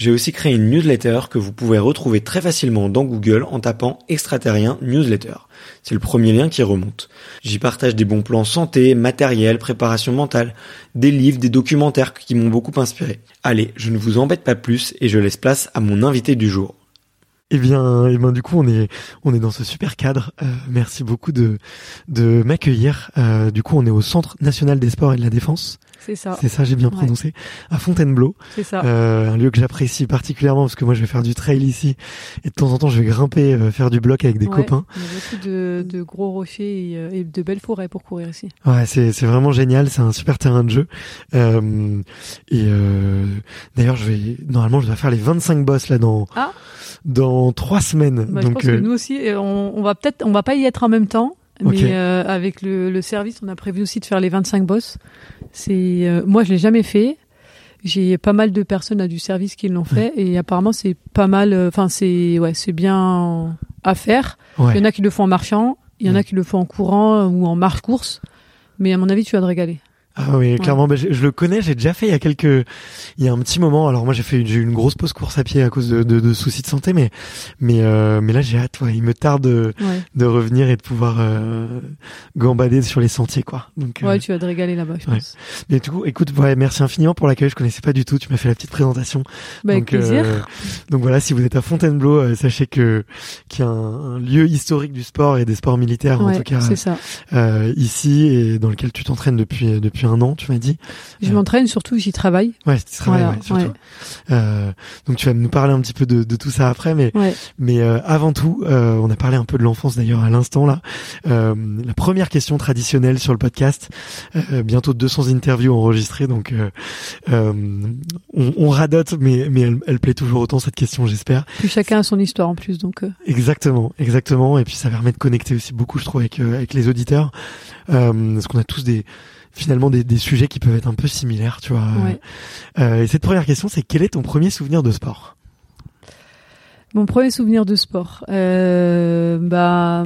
j'ai aussi créé une newsletter que vous pouvez retrouver très facilement dans Google en tapant extraterrien newsletter. C'est le premier lien qui remonte. J'y partage des bons plans santé, matériel, préparation mentale, des livres, des documentaires qui m'ont beaucoup inspiré. Allez, je ne vous embête pas plus et je laisse place à mon invité du jour. Eh bien, eh bien, du coup, on est on est dans ce super cadre. Euh, merci beaucoup de de m'accueillir. Euh, du coup, on est au Centre national des sports et de la défense. C'est ça. C'est ça, j'ai bien prononcé. À Fontainebleau. C'est ça. Euh, un lieu que j'apprécie particulièrement parce que moi, je vais faire du trail ici et de temps en temps, je vais grimper, euh, faire du bloc avec des Ouais, copains. Il y a beaucoup de, de gros rochers et, euh, et de belles forêts pour courir ici. Ouais, c'est c'est vraiment génial. C'est un super terrain de jeu. Euh, et euh, d'ailleurs, je vais normalement, je dois faire les 25 boss là dans Ah. dans trois semaines. Bah, je Donc pense que euh, nous aussi, on, on va peut-être, on va pas y être en même temps. Mais euh, avec le, le service, on a prévu aussi de faire les 25 boss. C'est, euh, moi, je l'ai jamais fait. J'ai pas mal de personnes là, du service qui l'ont fait et apparemment c'est pas mal. euh, Enfin, c'est ouais, c'est bien à faire. ouais. Il y en a qui le font en marchant, il y en Mm. a qui le font en courant ou en marche course. Mais à mon avis, tu vas te régaler. Ah oui, clairement, bah, je, je le connais, j'ai déjà fait il y a quelques, il y a un petit moment. Alors moi, j'ai fait, j'ai eu une grosse pause course à pied à cause de, de, de soucis de santé, mais, mais, euh, mais là, j'ai hâte. Ouais, il me tarde de, Ouais, de revenir et de pouvoir euh, gambader sur les sentiers, quoi. Donc, euh, ouais, tu vas te régaler là-bas, je ouais. pense. mais du coup, écoute, ouais, merci infiniment pour l'accueil. Je connaissais pas du tout. Tu m'as fait la petite présentation. Bah, avec donc, euh, plaisir. donc voilà, si vous êtes à Fontainebleau, euh, sachez que qu'il y a un, un lieu historique du sport et des sports militaires en tout cas c'est ça. euh, ici et dans lequel tu t'entraînes depuis depuis un an, tu m'as dit. Je Euh, m'entraîne surtout, j'y travaille. Ouais, tu travailles, Voilà, ouais, surtout. ouais. Euh, donc tu vas nous parler un petit peu de, de tout ça après, mais Ouais. mais euh, avant tout, euh, on a parlé un peu de l'enfance d'ailleurs à l'instant là. Euh, la première question traditionnelle sur le podcast, euh, bientôt 200 interviews enregistrées, donc on, on radote, mais mais elle, elle plaît toujours autant cette question, j'espère. Puis chacun a son histoire en plus, donc Exactement, exactement, et puis ça permet de connecter aussi beaucoup, je trouve, avec euh, avec les auditeurs, euh, parce qu'on a tous des finalement des, des sujets qui peuvent être un peu similaires, tu vois. ouais. Euh, et cette première question, c'est quel est ton premier souvenir de sport? Mon premier souvenir de sport, euh, bah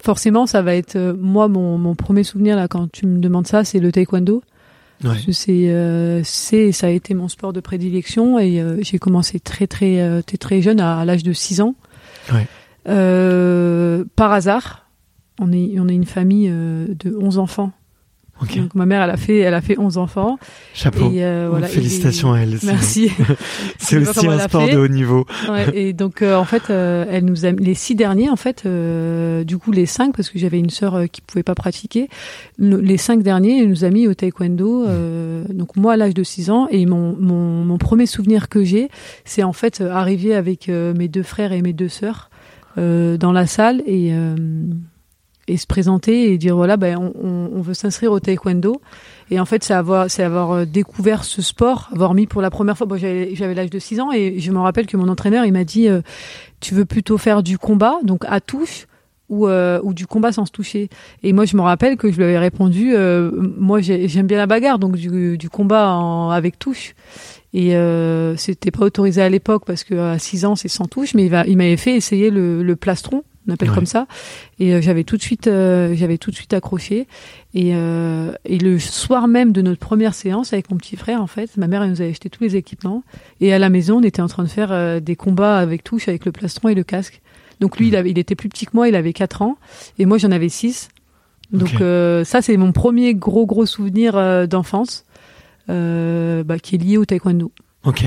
forcément ça va être euh, moi mon, mon premier souvenir là quand tu me demandes ça, c'est le taekwondo. Ouais. C'est euh, c'est ça a été mon sport de prédilection et euh, j'ai commencé très très très très jeune à, à l'âge de 6 ans. Ouais. Euh, par hasard, on est on est une famille de 11 enfants. Donc ma mère, elle a fait, elle a fait 11 enfants. Chapeau. Et euh, voilà, Félicitations et- à elle. Merci. C'est aussi un sport de haut niveau. Ouais, et donc euh, en fait, euh, elle nous a les six derniers en fait, euh, du coup les cinq parce que j'avais une sœur euh, qui pouvait pas pratiquer. Le- les cinq derniers, elle nous a mis au taekwondo. euh, donc moi à l'âge de 6 ans et mon, mon mon premier souvenir que j'ai, c'est en fait arriver avec mes deux frères et mes deux sœurs euh, dans la salle et euh, et se présenter et dire voilà ben on, veut s'inscrire au taekwondo. Et en fait c'est avoir c'est avoir euh, découvert ce sport avoir mis pour la première fois. Bon, j'avais l'âge de 6 ans et je me rappelle que mon entraîneur il m'a dit euh, tu veux plutôt faire du combat donc à touche ou euh, ou du combat sans se toucher? Et moi je me rappelle que je lui avais répondu moi j'ai- j'aime bien la bagarre donc du, combat avec touche et euh, c'était pas autorisé à l'époque parce que à 6 ans c'est sans touche mais il, va, il m'avait fait essayer le plastron on appelle Ouais. comme ça. Et euh, j'avais tout de suite euh, j'avais tout de suite accroché. Et, euh, et le soir même de notre première séance avec mon petit frère en fait ma mère elle nous avait acheté tous les équipements. Et à la maison on était en train de faire des combats avec touche avec le plastron et le casque. Donc lui il, avait, il était plus petit que moi il avait 4 ans. Et moi j'en avais 6 donc euh, ça c'est mon premier gros gros souvenir euh, d'enfance euh, bah, qui est lié au taekwondo Ok.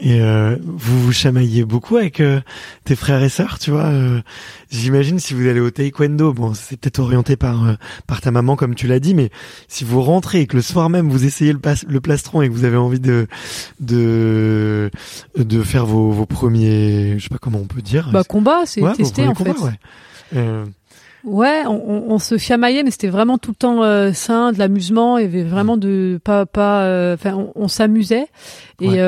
Et euh, vous vous chamaillez beaucoup avec euh, tes frères et sœurs, tu vois. euh, J'imagine si vous allez au taekwondo, bon, c'est peut-être orienté par euh, par ta maman comme tu l'as dit, mais si vous rentrez et que le soir même vous essayez le, le plastron et que vous avez envie de de de faire vos, vos premiers, je sais pas comment on peut dire. bah combat c'est Ouais, testé en fait combats, ouais. Euh, Ouais, on, on- on se chamaillait, mais c'était vraiment tout le temps euh, sain, de l'amusement. Il y avait vraiment de pas pas. euh, Enfin, on, on s'amusait et Ouais.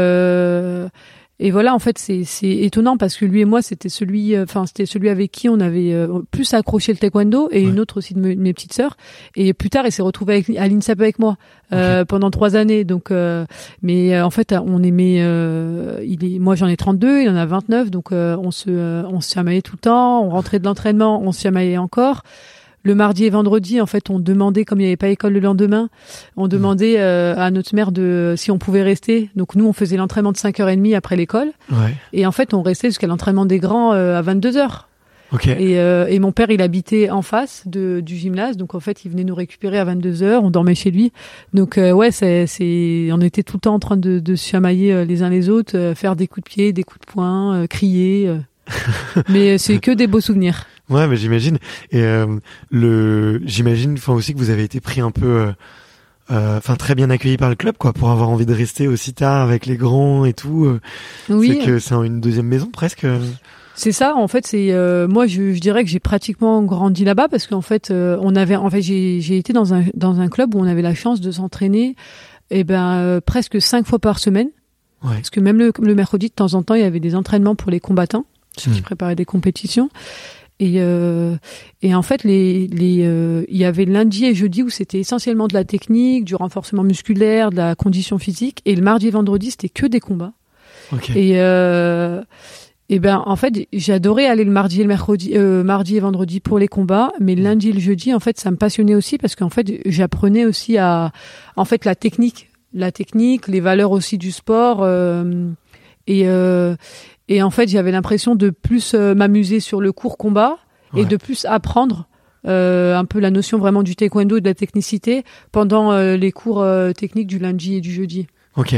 Et voilà. En fait, c'est c'est étonnant parce que lui et moi, c'était celui, euh, enfin, c'était celui avec qui on avait euh, plus accroché le taekwondo et Ouais. une autre aussi de me- mes petites sœurs. Et plus tard, il s'est retrouvé avec, à l'INSAP avec moi euh, pendant trois années. Donc, euh, mais euh, en fait, on aimait. euh, il est, moi, j'en ai 32, il en a 29, donc euh, on se euh, on se chamaillait tout le temps. On rentrait de l'entraînement, on se chamaillait encore. Le mardi et vendredi, en fait, on demandait, comme il n'y avait pas école le lendemain, on demandait euh, à notre mère de si on pouvait rester. Donc nous, on faisait l'entraînement de 5h30 après l'école. ouais. Et en fait, on restait jusqu'à l'entraînement des grands euh, à 22h. Ok. Et, euh, et mon père, il habitait en face de, du gymnase, donc en fait, il venait nous récupérer à 22 h On dormait chez lui. Donc euh, ouais, c'est, c'est, on était tout le temps en train de, de se chamailler euh, les uns les autres, euh, faire des coups de pied, des coups de poing, euh, crier. euh. Mais c'est que des beaux souvenirs. Ouais, mais j'imagine. Et euh, le, j'imagine, enfin aussi que vous avez été pris un peu, euh, euh, enfin très bien accueilli par le club, quoi, pour avoir envie de rester aussi tard avec les grands et tout. euh, Oui, C'est que c'est une deuxième maison presque. c'est ça. En fait, c'est euh, moi, je, je dirais que j'ai pratiquement grandi là-bas parce qu'en fait, euh, on avait, en fait, j'ai, été dans un dans un club où on avait la chance de s'entraîner, et ben euh, presque cinq fois par semaine. Ouais. Parce que même le, le mercredi, de temps en temps, il y avait des entraînements pour les combattants, ceux qui Hmm. préparaient des compétitions. Et, euh, et en fait, les, les, euh, il y avait lundi et jeudi où c'était essentiellement de la technique, du renforcement musculaire, de la condition physique. Et le mardi et vendredi, c'était que des combats. Et, euh, et ben, en fait, j'adorais aller le mardi et le mercredi, euh, mardi et vendredi pour les combats, mais le lundi et le jeudi, en fait, ça me passionnait aussi parce qu'en fait, j'apprenais aussi à, en fait, la technique, la technique, les valeurs aussi du sport, euh, et euh, et en fait, j'avais l'impression de plus euh, m'amuser sur le court combat Ouais. et de plus apprendre. euh, un peu la notion vraiment du taekwondo et de la technicité pendant euh, les cours euh, techniques du lundi et du jeudi. Ok.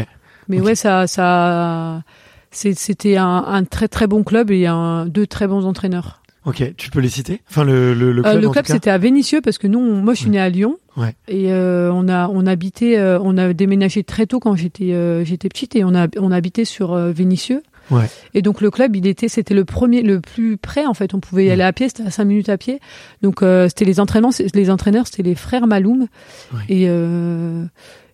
Mais Ok. ouais, ça, ça, c'était un, un très très bon club et un, deux très bons entraîneurs. Ok. Tu peux les citer? Enfin le le, le club. le club c'était à Vénissieux parce que nous, on- moi je suis née à Lyon Ouais. et on a on habitait, on a déménagé très tôt quand j'étais j'étais petite et on a on habitait sur Vénissieux. Ouais. Et donc le club, il était, c'était le premier, le plus près en fait. On pouvait y aller à pied, c'était à 5 minutes à pied. Donc euh, c'était les entraînements, les entraîneurs, c'était les frères Maloum. Ouais. Et euh,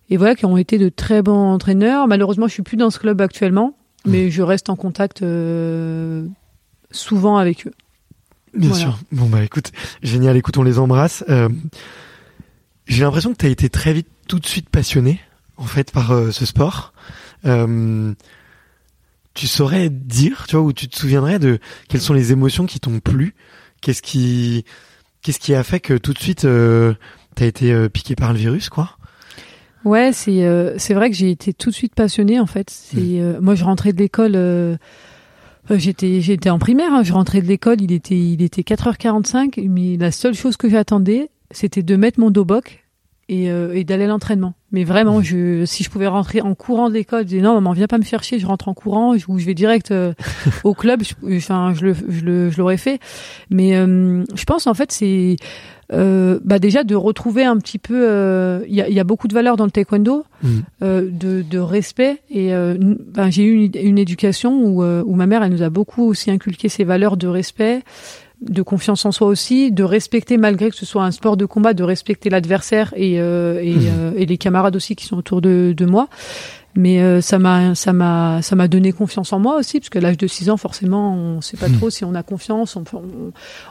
et voilà, qui ont été de très bons entraîneurs. Malheureusement, je suis plus dans ce club actuellement, mais je reste en contact euh, souvent avec eux. Bien Voilà. sûr. Bon bah écoute, génial. Écoute, on les embrasse. Euh, J'ai l'impression que tu as été très vite, tout de suite passionné en fait par euh, ce sport. Euh, tu saurais dire, tu vois, ou tu te souviendrais de quelles sont les émotions qui t'ont plu? Qu'est-ce qui, qu'est-ce qui a fait que tout de suite euh, t'as été euh, piqué par le virus, quoi? Ouais, c'est euh, c'est vrai que j'ai été tout de suite passionnée en fait. C'est Mm. euh, moi je rentrais de l'école euh, j'étais j'étais en primaire, hein, je rentrais de l'école, il était il était 4h45 mais la seule chose que j'attendais, c'était de mettre mon dobok et, et d'aller à l'entraînement. Mais vraiment, je, si je pouvais rentrer en courant de l'école, je disais non, maman, viens pas me faire chier, je rentre en courant ou je vais direct euh, au club. je- Enfin, je, le, je, le, je l'aurais fait. Mais euh, je pense en fait, c'est euh, bah déjà de retrouver un petit peu. euh, Il y, a, y a beaucoup de valeurs dans le taekwondo, Mhm. euh, de, de respect. Et euh, ben, j'ai eu une, une éducation où, où ma mère, elle nous a beaucoup aussi inculqué ces valeurs de respect de confiance en soi aussi, de respecter malgré que ce soit un sport de combat, de respecter l'adversaire et, euh, et, Mhm. euh, et les camarades aussi qui sont autour de, de moi. Mais euh, ça m'a ça m'a ça m'a donné confiance en moi aussi parce qu'à l'âge de 6 ans forcément on sait pas Mhm. trop si on a confiance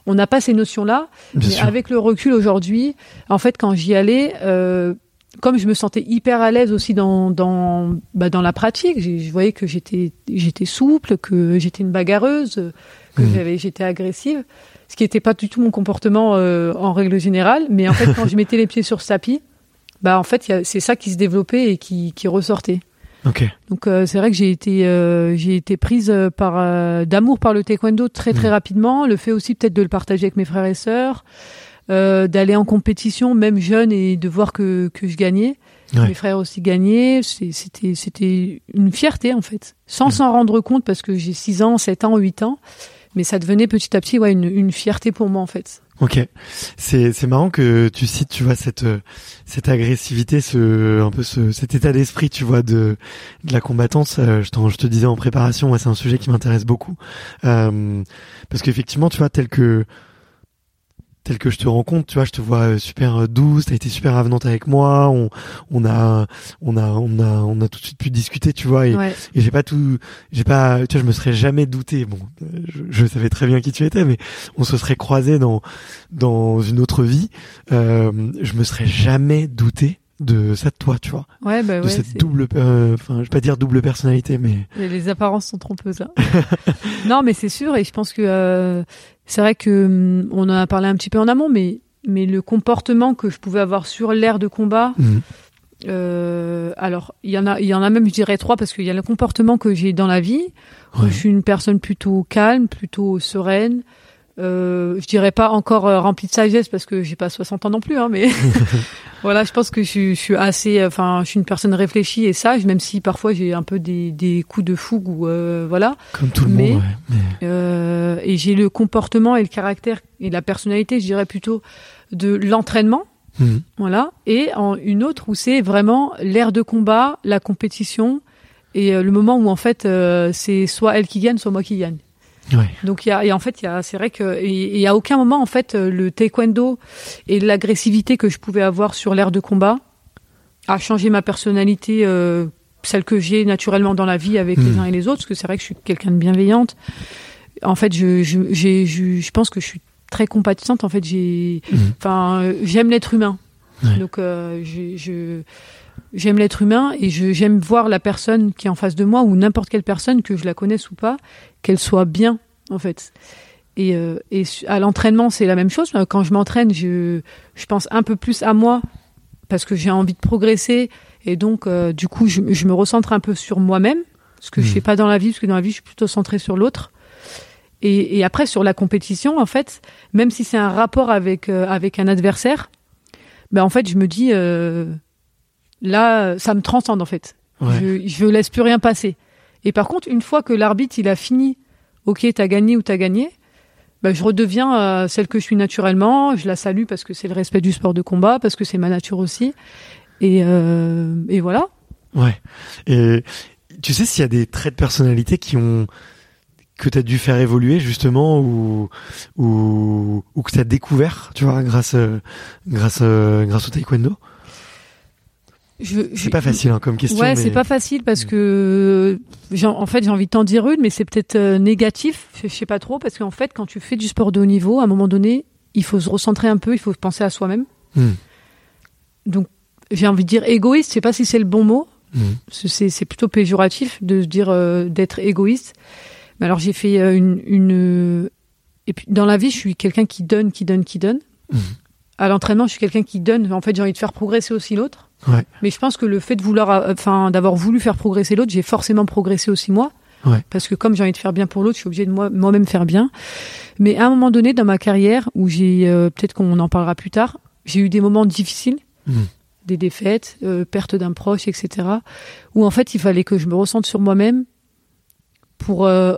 on n'a pas ces notions là Bien mais sûr. avec le recul aujourd'hui en fait quand j'y allais euh, comme je me sentais hyper à l'aise aussi dans dans bah, dans la pratique je voyais que j'étais j'étais souple que j'étais une bagarreuse que j'avais j'étais agressive ce qui n'était pas du tout mon comportement euh, en règle générale mais en fait quand je mettais les pieds sur ce tapis bah en fait c'est ça qui se développait et qui qui ressortait donc euh, c'est vrai que j'ai été euh, j'ai été prise par euh, d'amour par le taekwondo très très Mhm. rapidement. Le fait aussi peut-être de le partager avec mes frères et sœurs, d'aller en compétition même jeune et de voir que que je gagnais. Ouais. Mes frères aussi gagnaient. C'était c'était une fierté en fait, sans Mhm. s'en rendre compte parce que j'ai 6 ans, 7 ans, 8 ans. Mais ça devenait petit à petit ouais une, une fierté pour moi en fait. Ok, c'est c'est marrant que tu cites, tu vois cette cette agressivité, ce un peu ce cet état d'esprit, tu vois de de la combattance. euh, je, je te disais en préparation, ouais, c'est un sujet qui m'intéresse beaucoup Euh, parce qu'effectivement, tu vois, tel que tel que je te rencontre, tu vois, je te vois euh, super euh, douce, t'as été super avenante avec moi, on on a on a on a on a tout de suite pu discuter, tu vois, et, Ouais. et j'ai pas tout, j'ai pas, tu vois, je me serais jamais douté. Bon, je, je savais très bien qui tu étais, mais on se serait croisé dans dans une autre vie. Euh, je me serais jamais douté de ça de toi, tu vois, Ouais bah de ouais. cette double, euh, enfin, je vais pas dire double personnalité, mais Les, les apparences sont trompeuses. hein. non, mais c'est sûr, et je pense que euh, c'est vrai que hum, on en a parlé un petit peu en amont, mais mais le comportement que je pouvais avoir sur l'air de combat, Mhm. euh, alors il y en a, il y en a même, je dirais trois, parce qu'il y a le comportement que j'ai dans la vie. où. Je suis une personne plutôt calme, plutôt sereine. Euh, je dirais pas encore euh, remplie de sagesse parce que j'ai pas 60 ans non plus, hein, mais voilà, je pense que je, suis- je suis assez, enfin, je suis une personne réfléchie et sage, même si parfois j'ai un peu des, des coups de fougue ou euh, voilà. comme tout le Mais- monde. Ouais. Mais- Euh, et j'ai le comportement et le caractère et la personnalité, je dirais plutôt de l'entraînement, Mhm. voilà, et en une autre où c'est vraiment l'air de combat, la compétition et euh, le moment où en fait euh, c'est soit elle qui gagne, soit moi qui gagne. Ouais. Donc il y a, et en fait il y a, c'est vrai que et, et à aucun moment en fait euh, le taekwondo et l'agressivité que je pouvais avoir sur l'air de combat a changé ma personnalité, euh, celle que j'ai naturellement dans la vie avec les Hmm. uns et les autres, parce que c'est vrai que je suis quelqu'un de bienveillante. En fait, je, je, j'ai, je, je pense que je suis très compatissante. En fait, j'ai, Mhm. enfin, euh, j'aime l'être humain. Ouais. Donc, euh, je, je, j'aime l'être humain et je, j'aime voir la personne qui est en face de moi ou n'importe quelle personne, que je la connaisse ou pas, qu'elle soit bien, en fait. Et, euh, et à l'entraînement, c'est la même chose. Quand je m'entraîne, je, je pense un peu plus à moi parce que j'ai envie de progresser et donc, euh, du coup, je, je me recentre un peu sur moi-même, ce que je Mhm. fais pas dans la vie, parce que dans la vie, je suis plutôt centrée sur l'autre. Et, et après, sur la compétition, en fait, même si c'est un rapport avec euh, avec un adversaire, ben en fait, je me dis euh, là, ça me transcende en fait. Ouais. Je, je laisse plus rien passer. Et par contre, une fois que l'arbitre il a fini, ok, t'as gagné ou t'as gagné, ben je redeviens euh, celle que je suis naturellement. Je la salue parce que c'est le respect du sport de combat, parce que c'est ma nature aussi. Et, euh, et voilà. Ouais. Et tu sais s'il y a des traits de personnalité qui ont que tu as dû faire évoluer justement ou ou, ou que tu as découvert, tu vois, grâce euh, grâce grâce au taekwondo? Je, C'est je- pas facile hein, comme question Ouais, mais c'est pas facile parce que j'ai- en fait j'ai envie de t'en dire une, mais c'est peut-être euh, négatif. Je, sais pas trop parce qu'en fait quand tu fais du sport de haut niveau, à un moment donné, il faut se recentrer un peu, il faut penser à soi-même. Hmm. Donc j'ai envie de dire égoïste. Je sais pas si c'est le bon mot. Hmm. C'est c'est plutôt péjoratif de se dire euh, d'être égoïste. Mais alors j'ai fait euh, une, une et puis dans la vie je suis quelqu'un qui donne, qui donne, qui donne. À l'entraînement je suis quelqu'un qui donne. En fait j'ai envie de faire progresser aussi l'autre. Ouais. Mais je pense que le fait de vouloir, euh, enfin, d'avoir voulu faire progresser l'autre, j'ai forcément progressé aussi moi. Ouais. Parce que comme j'ai envie de faire bien pour l'autre, je suis obligée de moi- moi-même faire bien. Mais à un moment donné dans ma carrière, où j'ai, euh, peut-être qu'on en parlera plus tard, j'ai eu des moments difficiles. Mhm. des défaites, euh, perte d'un proche, etc. Où en fait il fallait que je me ressente sur moi-même pour euh,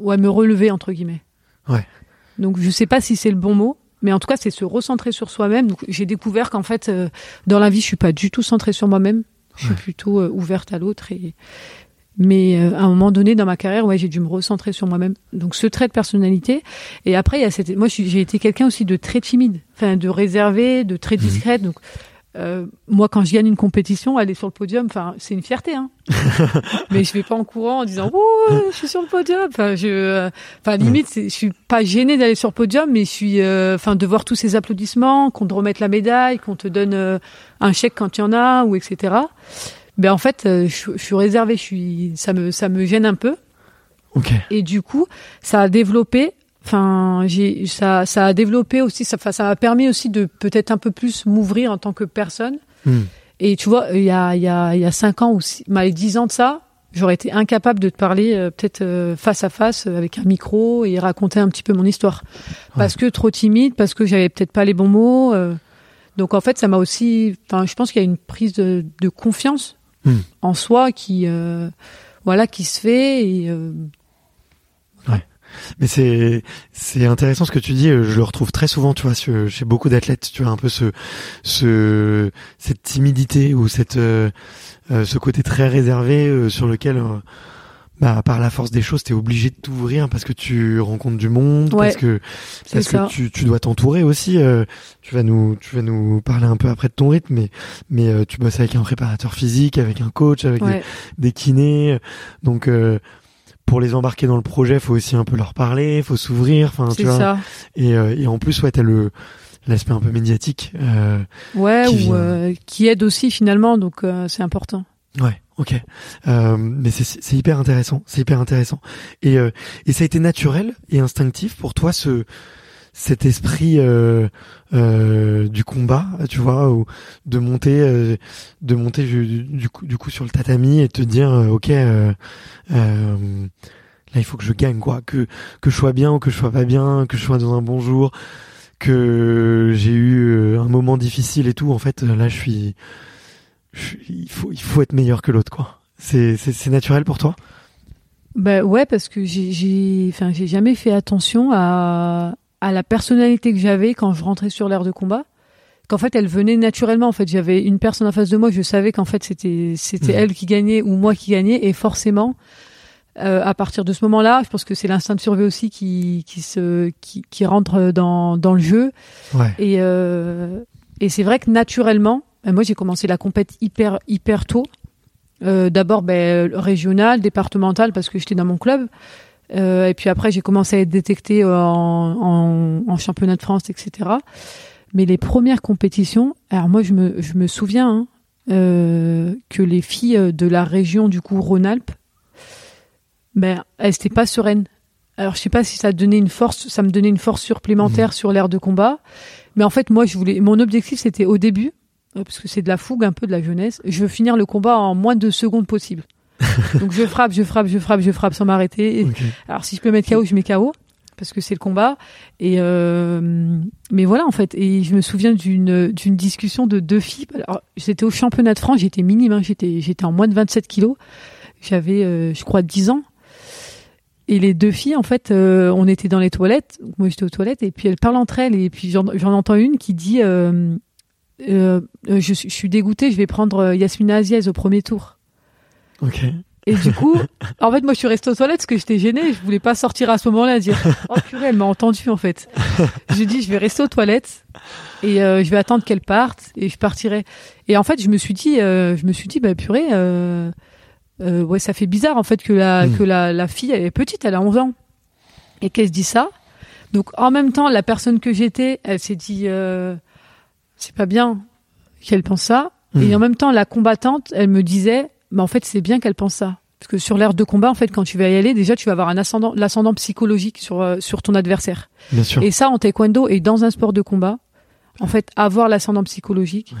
ouais, me relever entre guillemets. Ouais. Donc je sais pas si c'est le bon mot, mais en tout cas c'est se recentrer sur soi-même. Donc j'ai découvert qu'en fait euh, dans la vie je suis pas du tout centrée sur moi-même. Je suis Ouais. plutôt euh, ouverte à l'autre et mais euh, à un moment donné dans ma carrière, ouais, j'ai dû me recentrer sur moi-même. Donc ce trait de personnalité. Et après, il y a cette. Moi, j'ai été quelqu'un aussi de très timide, enfin de réservé, de très discrète. Donc euh, moi, quand je gagne une compétition, aller sur le podium, enfin, c'est une fierté. Hein. Mais je vais pas en courant en disant oh, je suis sur le podium. Enfin, je, euh, enfin limite, je suis pas gênée d'aller sur le podium, mais je suis, euh, enfin, de voir tous ces applaudissements, qu'on te remette la médaille, qu'on te donne euh, un chèque quand il y en a, ou etc. Ben en fait, je, je suis réservée, je suis, ça me, ça me gêne un peu. Ok. Et du coup, ça a développé. Enfin, j'ai ça, ça a développé aussi. Ça, enfin, ça m'a permis aussi de peut-être un peu plus m'ouvrir en tant que personne. Hmm. Et tu vois, il y a, il y a, il y a cinq ans ou six, bah, dix ans de ça, j'aurais été incapable de te parler euh, peut-être euh, face à face euh, avec un micro et raconter un petit peu mon histoire, parce que trop timide, parce que j'avais peut-être pas les bons mots. donc en fait, ça m'a aussi. Enfin, je pense qu'il y a une prise de, de confiance Hmm. en soi qui, voilà, qui se fait et. Mais c'est c'est intéressant ce que tu dis. euh, Je le retrouve très souvent, tu vois, chez beaucoup d'athlètes. Tu vois un peu ce ce cette timidité ou cette euh, euh, ce côté très réservé euh, sur lequel, euh, bah, par la force des choses, t'es obligé de t'ouvrir parce que tu rencontres du monde, Ouais, parce que parce ça. que tu tu dois t'entourer aussi. euh, tu vas nous tu vas nous parler un peu après de ton rythme, mais mais euh, tu bosses avec un préparateur physique, avec un coach, avec des, des kinés. Donc euh, pour les embarquer dans le projet, faut aussi un peu leur parler, faut s'ouvrir. Enfin, tu c'est vois. ça. Et, euh, et en plus, ouais, t'as le l'aspect un peu médiatique. Euh, Ouais, qui ou euh, qui aide aussi finalement, donc euh, c'est important. ouais, ok. Euh, mais c'est c'est hyper intéressant. C'est hyper intéressant. Et euh, et ça a été naturel et instinctif pour toi ce cet esprit euh, euh, du combat, tu vois, ou de monter, euh, de monter du, coup, du coup sur le tatami et te dire, euh, ok, euh, euh, là il faut que je gagne quoi, que que je sois bien ou que je sois pas bien, que je sois dans un bon jour, que j'ai eu un moment difficile et tout. En fait, là je suis, je suis- il faut il faut être meilleur que l'autre quoi. C'est c'est naturel pour toi? Bah ouais, parce que j'ai, enfin, j'ai jamais fait attention à à la personnalité que j'avais quand je rentrais sur l'air de combat. Qu'en fait, elle venait naturellement. En fait, j'avais une personne en face de moi, je savais qu'en fait c'était c'était Mhm. elle qui gagnait ou moi qui gagnais, et forcément. euh, à partir de ce moment-là, je pense que c'est l'instinct de survie aussi qui qui se qui, qui rentre dans dans le jeu Ouais. Et, euh, et c'est vrai que naturellement, ben moi j'ai commencé la compète hyper hyper tôt. Euh, D'abord ben, régional, départemental parce que j'étais dans mon club. Euh, et puis après j'ai commencé à être détectée en, en, en championnat de France, etc. Mais les premières compétitions, alors moi je me, je me souviens hein, euh, que les filles de la région du coup Rhône-Alpes, ben elles étaient pas sereines. Alors je sais pas si ça donnait une force, ça me donnait une force supplémentaire sur l'air de combat. Mais en fait, moi, je voulais, mon objectif, c'était au début, euh, parce que c'est de la fougue un peu de la jeunesse, je veux finir le combat en moins de secondes possible. Donc je frappe, je frappe, je frappe, je frappe sans m'arrêter. Alors si je peux mettre KO, je mets KO parce que c'est le combat. Et euh, mais voilà en fait. Et je me souviens d'une d'une discussion de deux filles. Alors j'étais au championnat de France, j'étais minime, hein, j'étais j'étais en moins de 27 kilos. J'avais, euh, je crois, 10 ans. Et les deux filles, en fait, euh, on était dans les toilettes. Moi, j'étais aux toilettes, et puis elles parlent entre elles. Et puis j'en j'en entends une qui dit euh, euh, euh, je, suis- je suis dégoûtée, je vais prendre Yasmina Aziez au premier tour. Ok. Et du coup, en fait, moi, je suis restée aux toilettes parce que j'étais gênée. Je voulais pas sortir à ce moment-là, dire oh purée, elle m'a entendu en fait. Je dis je vais rester aux toilettes et euh, je vais attendre qu'elle parte et je partirai. Et en fait, je me suis dit, euh, je me suis dit bah purée, euh, euh, ouais, ça fait bizarre en fait que la Mm. que la, la fille elle est petite, elle a 11 ans et qu'elle se dit ça. Donc en même temps, la personne que j'étais, elle s'est dit euh, c'est pas bien qu'elle pense ça. Et Mhm. en même temps, la combattante, elle me disait, mais en fait, c'est bien qu'elle pense ça. Parce que sur l'air de combat, en fait, quand tu vas y aller, déjà, tu vas avoir un ascendant, l'ascendant psychologique sur, euh, sur ton adversaire. Bien sûr. Et ça, en taekwondo et dans un sport de combat, en fait, avoir l'ascendant psychologique,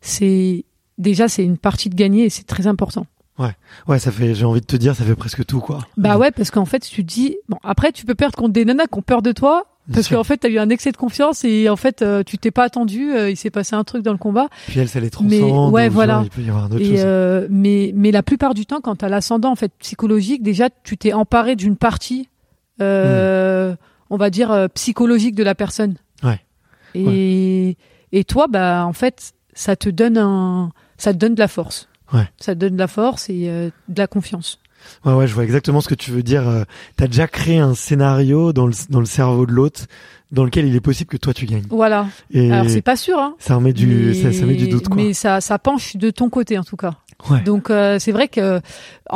c'est, déjà, c'est une partie de gagner et c'est très important. Ouais, ça fait. J'ai envie de te dire, ça fait presque tout quoi. Bah ouais, parce qu'en fait, tu te dis, bon, après, tu peux perdre contre des nanas qui ont peur de toi, Parce qu'en fait, t'as eu un excès de confiance et en fait, euh, tu t'es pas attendu. euh, il s'est passé un truc dans le combat. Puis elle, ça les Mais- transcende. ouais, ou voilà. genre, il peut y avoir d'autres Et choses. euh, mais mais la plupart du temps, quand t'as l'ascendant en fait psychologique, déjà, tu t'es emparé d'une partie, euh, on va dire psychologique de la personne. Ouais. Et et toi, bah en fait, ça te donne un, ça te donne de la force. Ouais. Ça te donne de la force et de la confiance. Ouais, ouais, je vois exactement ce que tu veux dire. Euh, T'as déjà créé un scénario dans le, dans le cerveau de l'autre dans lequel il est possible que toi tu gagnes. Voilà. Et Alors c'est pas sûr, hein. ça remet du, mais, ça, ça met du doute, quoi. Mais ça, ça penche de ton côté en tout cas. Ouais. Donc euh, c'est vrai que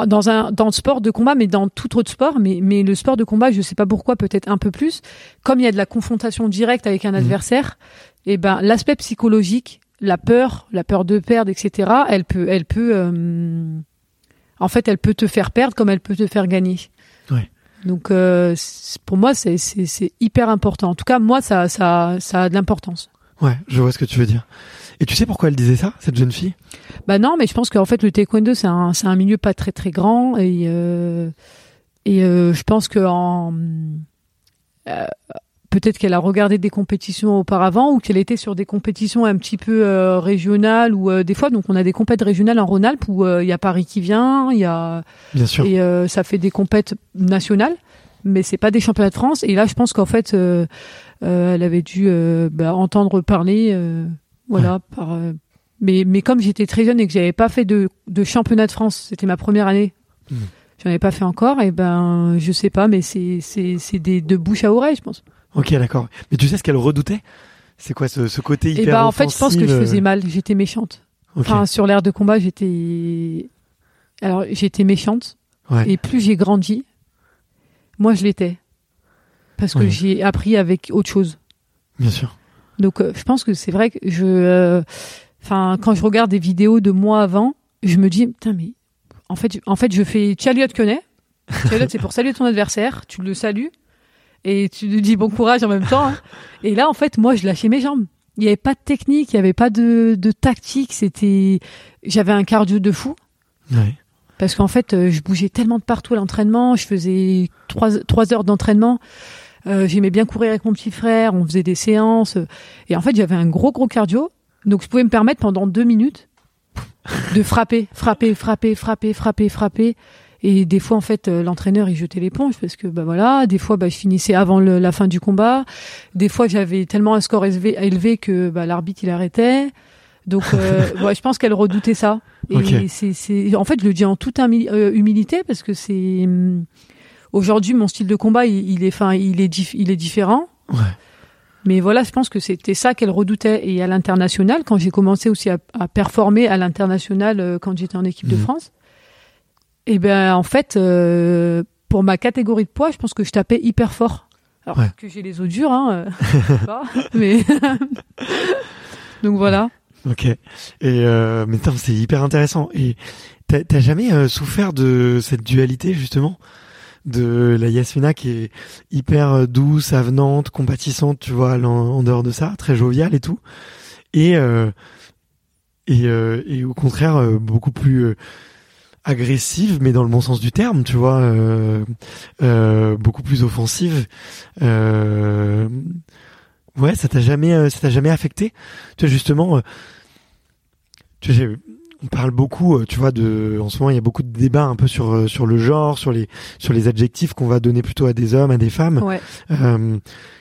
dans un dans le sport de combat, mais dans tout autre sport, mais mais le sport de combat, je sais pas pourquoi, peut-être un peu plus, comme il y a de la confrontation directe avec un Mhm. adversaire, et ben l'aspect psychologique, la peur, la peur de perdre, etc. Elle peut, elle peut, euh, en fait, elle peut te faire perdre comme elle peut te faire gagner. Ouais. Donc euh, pour moi, c'est hyper important. En tout cas, moi, ça ça ça a de l'importance. Ouais, je vois ce que tu veux dire. Et tu sais pourquoi elle disait ça, cette jeune fille? Bah non, mais je pense qu'en fait le taekwondo c'est un un milieu pas très très grand et euh, et euh, je pense que en euh, peut-être qu'elle a regardé des compétitions auparavant ou qu'elle était sur des compétitions un petit peu euh, régionales ou euh, des fois donc on a des compètes régionales en Rhône-Alpes où euh, il y a Paris qui vient, il y a Bien sûr. et ça fait des compètes nationales mais c'est pas des championnats de France et là je pense qu'en fait elle avait dû bah, entendre parler voilà par mais mais comme j'étais très jeune et que j'avais pas fait de de championnat de France c'était ma première année Mhm. j'en avais pas fait encore et ben je sais pas mais c'est c'est c'est des de bouche à oreille je pense Ok, d'accord. Mais tu sais ce qu'elle redoutait? C'est quoi ce, ce côté hyper et ben en fait je pense que je faisais euh, mal j'étais méchante enfin sur l'air de combat j'étais alors j'étais méchante Ouais. Et plus j'ai grandi, moi je l'étais. Parce que j'ai appris avec autre chose. Bien sûr. Donc euh, je pense que c'est vrai que je... euh, Enfin, quand je regarde des vidéos de moi avant, je me dis, putain, mais en fait, je- en fait je fais Chaliot connaît. Chaliot, c'est pour saluer ton adversaire, tu le salues et tu lui dis bon courage en même temps. hein. Et là, en fait, moi, je lâchais mes jambes. Il n'y avait pas de technique, il n'y avait pas de, de tactique. C'était, j'avais un cardio de fou. Ouais. Parce qu'en fait, euh, je bougeais tellement de partout à l'entraînement. Je faisais trois, trois heures d'entraînement. Euh, J'aimais bien courir avec mon petit frère. On faisait des séances. Et en fait, j'avais un gros, gros cardio. Donc, je pouvais me permettre pendant deux minutes de frapper, frapper, frapper, frapper, frapper, frapper. Et des fois, en fait, euh, l'entraîneur, il jetait l'éponge parce que, bah voilà, des fois, bah, je finissais avant le- la fin du combat. Des fois, j'avais tellement un score élevé, élevé que bah, l'arbitre, il arrêtait. Donc, euh, ouais, je pense qu'elle redoutait ça. Et Ok. c'est, en fait, je le dis en toute euh, humilité parce que c'est hum, aujourd'hui mon style de combat, il, il est, enfin, il est, dif- il est différent. Ouais. Mais voilà, je pense que c'était ça qu'elle redoutait. Et à l'international, quand j'ai commencé aussi à, à performer à l'international euh, quand j'étais en équipe de Mhm. France, et ben en fait, euh, pour ma catégorie de poids, je pense que je tapais hyper fort. Alors Ouais. que j'ai les os durs, hein, euh, je sais pas, mais donc voilà. Ok. Et euh, mais c'est hyper intéressant. Et t'as jamais euh, souffert de cette dualité justement de la Yasmina qui est hyper euh, douce, avenante, compatissante, tu vois, en, en dehors de ça, très joviale et tout, et euh, et, euh, et au contraire beaucoup plus euh, agressive, mais dans le bon sens du terme, tu vois, euh, euh, beaucoup plus offensive. Euh, ouais, ça t'a jamais, euh, ça t'a jamais affecté? Tu vois justement, euh, tu j'ai- on parle beaucoup, euh, tu vois, de, en ce moment il y a beaucoup de débats un peu sur sur le genre, sur les sur les adjectifs qu'on va donner plutôt à des hommes, à des femmes. Ouais. Euh,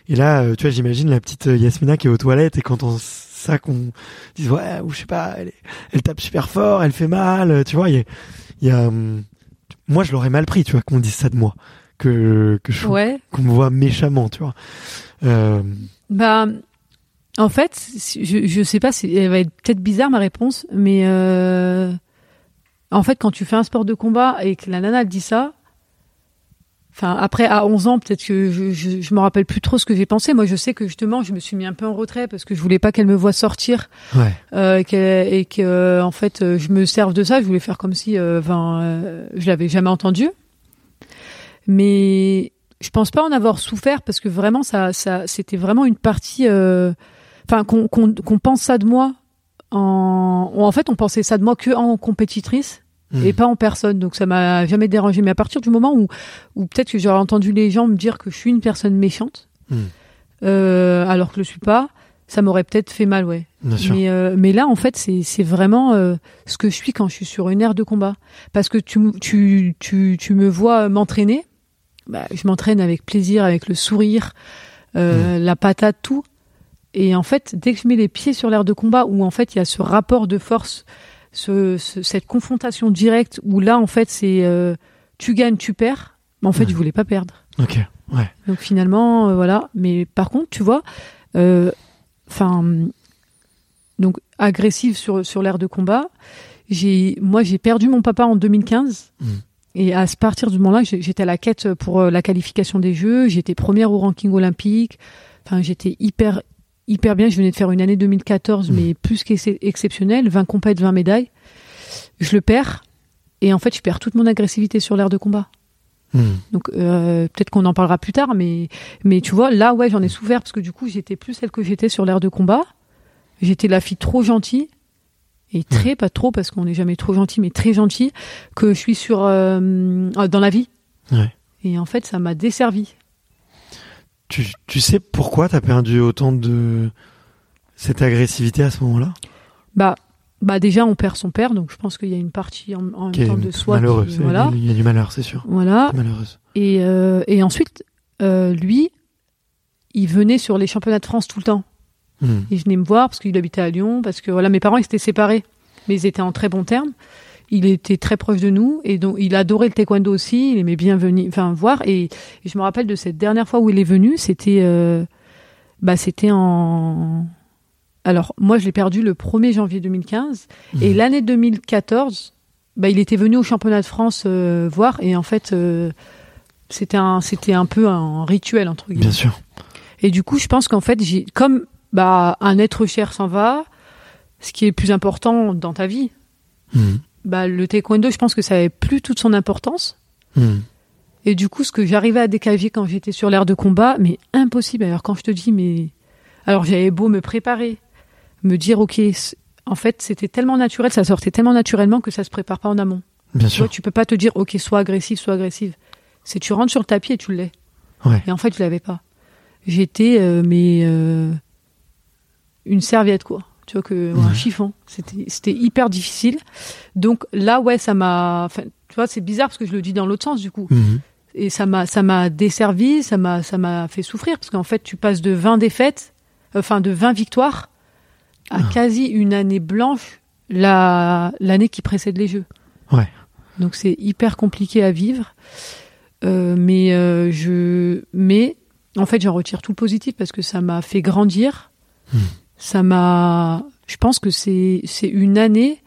et là, tu vois, j'imagine la petite Yasmina qui est aux toilettes et quand on ça qu'on dise ouais ou je sais pas, elle, elle tape super fort, elle fait mal, tu vois, il y a, il y a hum, moi je l'aurais mal pris, tu vois, qu'on dise ça de moi, que que je Ouais. qu'on me voit méchamment, tu vois. Euh, Bah, en fait, je, je sais pas elle va être peut-être bizarre ma réponse, mais euh, en fait, quand tu fais un sport de combat et que la nana elle dit ça, enfin après à 11 ans, peut-être que je, je, je me rappelle plus trop ce que j'ai pensé. Moi, je sais que justement, je me suis mis un peu en retrait parce que je voulais pas qu'elle me voie sortir ouais, euh, et que euh, en fait euh, je me serve de ça. Je voulais faire comme si, euh, enfin, euh, je l'avais jamais entendu. Mais je pense pas en avoir souffert parce que vraiment ça, ça, c'était vraiment une partie, euh, enfin qu'on qu'on qu'on pense ça de moi. En, en fait, on pensait ça de moi que en compétitrice. Et pas en personne. Donc ça m'a jamais dérangé. Mais à partir du moment où, où peut-être que j'aurais entendu les gens me dire que je suis une personne méchante, Hmm. euh, alors que je le suis pas, ça m'aurait peut-être fait mal, ouais. Bien sûr. Mais, euh, mais là, en fait, c'est vraiment euh, ce que je suis quand je suis sur une aire de combat. Parce que tu, tu, tu, tu me vois m'entraîner, bah, je m'entraîne avec plaisir, avec le sourire, euh, la patate, tout. Et en fait, dès que je mets les pieds sur l'aire de combat, où en fait il y a ce rapport de force, ce, ce- cette confrontation directe, où là, en fait, c'est euh, tu gagnes, tu perds. Mais en fait, Ouais. je voulais pas perdre. Ok. Ouais. Donc finalement, euh, voilà. Mais par contre, tu vois, euh, enfin, donc agressive sur sur l'aire de combat. J'ai, moi, j'ai perdu mon papa en 2015. Mm. Et à ce- partir du moment-là, j'étais à la quête pour la qualification des Jeux. J'étais première au ranking olympique. Enfin, j'étais hyper hyper bien. Je venais de faire une année 2014, Mm. mais plus qu'exceptionnelle. 20 compètes, 20 médailles. Je le perds. Et en fait, je perds toute mon agressivité sur l'aire de combat. Hmm. Donc euh, peut-être qu'on en parlera plus tard, mais mais tu vois, là ouais, j'en ai souffert parce que du coup, j'étais plus celle que j'étais sur l'air de combat. J'étais la fille trop gentille et très pas trop parce qu'on n'est jamais trop gentil, mais très gentille que je suis sur euh, dans la vie. Ouais. Et en fait, ça m'a desservi. Tu, tu sais pourquoi t'as perdu autant de cette agressivité à ce moment-là? Bah bah déjà, on perd son père, donc je pense qu'il y a une partie en, même temps de soi. malheureux. qui- voilà, Il y a du malheur, c'est sûr. voilà. Malheureuse. Et euh, et ensuite, euh, lui, il venait sur les championnats de France tout le temps. Hmm. Il venait me voir parce qu'il habitait à Lyon, parce que voilà, mes parents ils étaient séparés, mais ils étaient en très bons termes. Il était très proche de nous et donc il adorait le taekwondo aussi. Il aimait bien venir, enfin voir. Et, et je me rappelle de cette dernière fois où il est venu, c'était, euh, bah c'était en. Alors moi je l'ai perdu le 1er janvier 2015 et Mhm. l'année 2014, bah il était venu au championnat de France euh, voir et en fait euh, c'était un c'était un peu un rituel entre guillemets. Bien sûr. Et du coup, je pense qu'en fait, j'ai comme bah un être cher s'en va, ce qui est le plus important dans ta vie. Hmm. Bah le taekwondo, je pense que ça avait plus toute son importance. Hmm. Et du coup, ce que j'arrivais à décaler quand j'étais sur l'aire de combat, mais impossible. Alors quand je te dis, mais alors j'avais beau me préparer, me dire ok, en fait, c'était tellement naturel, ça sortait tellement naturellement que ça se prépare pas en amont. Bien sûr. tu peux pas te dire ok, sois agressif, sois agressive. C'est tu rentres sur le tapis et tu l'es. Ouais. Et en fait, je l'avais pas. J'étais euh, mais euh, une serviette quoi. Tu vois que ou un Ouais. chiffon. C'était c'était hyper difficile. Donc là ouais, ça m'a tu vois, c'est bizarre parce que je le dis dans l'autre sens du coup. Mhm. Et ça m'a ça m'a desservi, ça m'a ça m'a fait souffrir parce qu'en fait, tu passes de 20 défaites, enfin de 20 victoires à Ah. quasi une année blanche la l'année qui précède les jeux. Ouais. Donc c'est hyper compliqué à vivre. Euh, mais euh, je mais en fait j'en retire tout le positif parce que ça m'a fait grandir Hmm. Ça m'a je pense que c'est c'est une année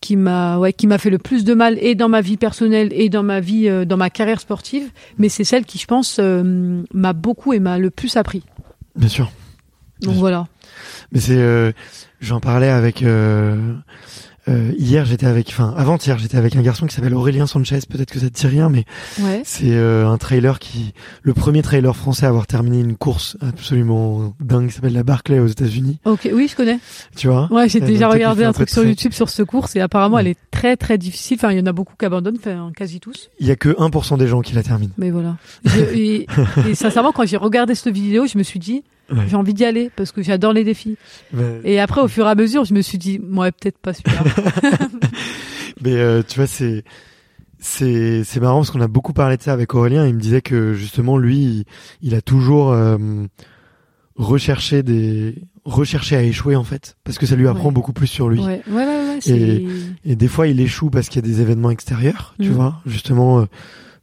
qui m'a ouais qui m'a fait le plus de mal et dans ma vie personnelle et dans ma vie euh, dans ma carrière sportive. Mais c'est celle qui je pense euh, m'a beaucoup et m'a le plus appris. Bien sûr. donc Bien voilà. Mais c'est, euh, j'en parlais avec euh, hier, j'étais avec, enfin avant-hier, j'étais avec un garçon qui s'appelle Aurélien Sanchez. Peut-être que ça te dit rien, mais ouais c'est euh, un trailer qui, le premier trailer français à avoir terminé une course absolument dingue, qui s'appelle la Barclay aux États-Unis. ok oui je connais Tu vois? Ouais j'ai Euh, déjà regardé un truc sur. YouTube sur ce course et apparemment Ouais. elle est très très difficile enfin il y en a beaucoup qui abandonnent enfin quasi tous Il y a que 1% des gens qui la terminent. Mais voilà. Je- et, et sincèrement, quand j'ai regardé cette vidéo, je me suis dit, Ouais. j'ai envie d'y aller parce que j'adore les défis. Mais, Et après, au fur et à mesure, je me suis dit, moi, peut-être pas celui-là. mais, euh, tu vois, c'est c'est c'est marrant parce qu'on a beaucoup parlé de ça avec Aurélien. Il me disait que justement lui, il, il a toujours euh, recherché des recherché à échouer en fait parce que ça lui apprend Ouais. beaucoup plus sur lui. ouais, ouais, ouais, ouais, c'est. Et- Et des fois, il échoue parce qu'il y a des événements extérieurs, tu Mm. vois, justement euh,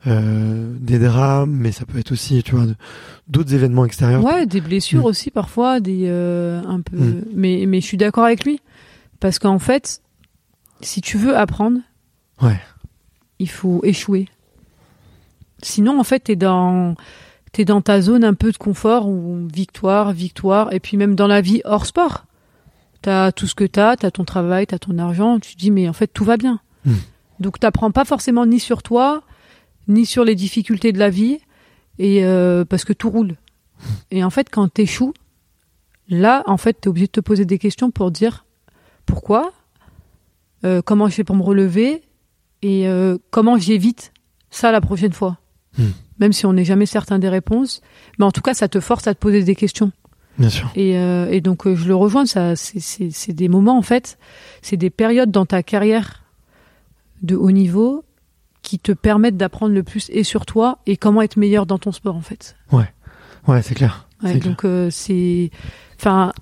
euh, des drames, mais ça peut être aussi, tu vois, d'autres événements extérieurs. Ouais, des blessures Mm. aussi parfois, des euh, un peu. Mm. Mais mais je suis d'accord avec lui parce qu'en fait, si tu veux apprendre, Ouais. il faut échouer. Sinon, en fait, t'es dans t'es dans ta zone un peu de confort où victoire, victoire, et puis même dans la vie hors sport, t'as tout ce que t'as, t'as ton travail, t'as ton argent, tu te dis mais en fait tout va bien. Mm. Donc t'apprends pas forcément ni sur toi, ni sur les difficultés de la vie, et euh, parce que tout roule. Et en fait, quand t'échoues, là, en fait, t'es obligé de te poser des questions pour dire pourquoi, euh, comment je fais pour me relever, et euh, comment j'évite ça la prochaine fois. Hmm. même si on n'est jamais certain des réponses. Mais en tout cas, ça te force à te poser des questions. Bien sûr. Et, euh, et donc, euh, je le rejoins. Ça, c'est- des moments en fait, c'est des périodes dans ta carrière de haut niveau qui te permettent d'apprendre le plus et sur toi et comment être meilleur dans ton sport en fait. Ouais, c'est clair. Ouais, C'est clair. donc euh, c'est, enfin,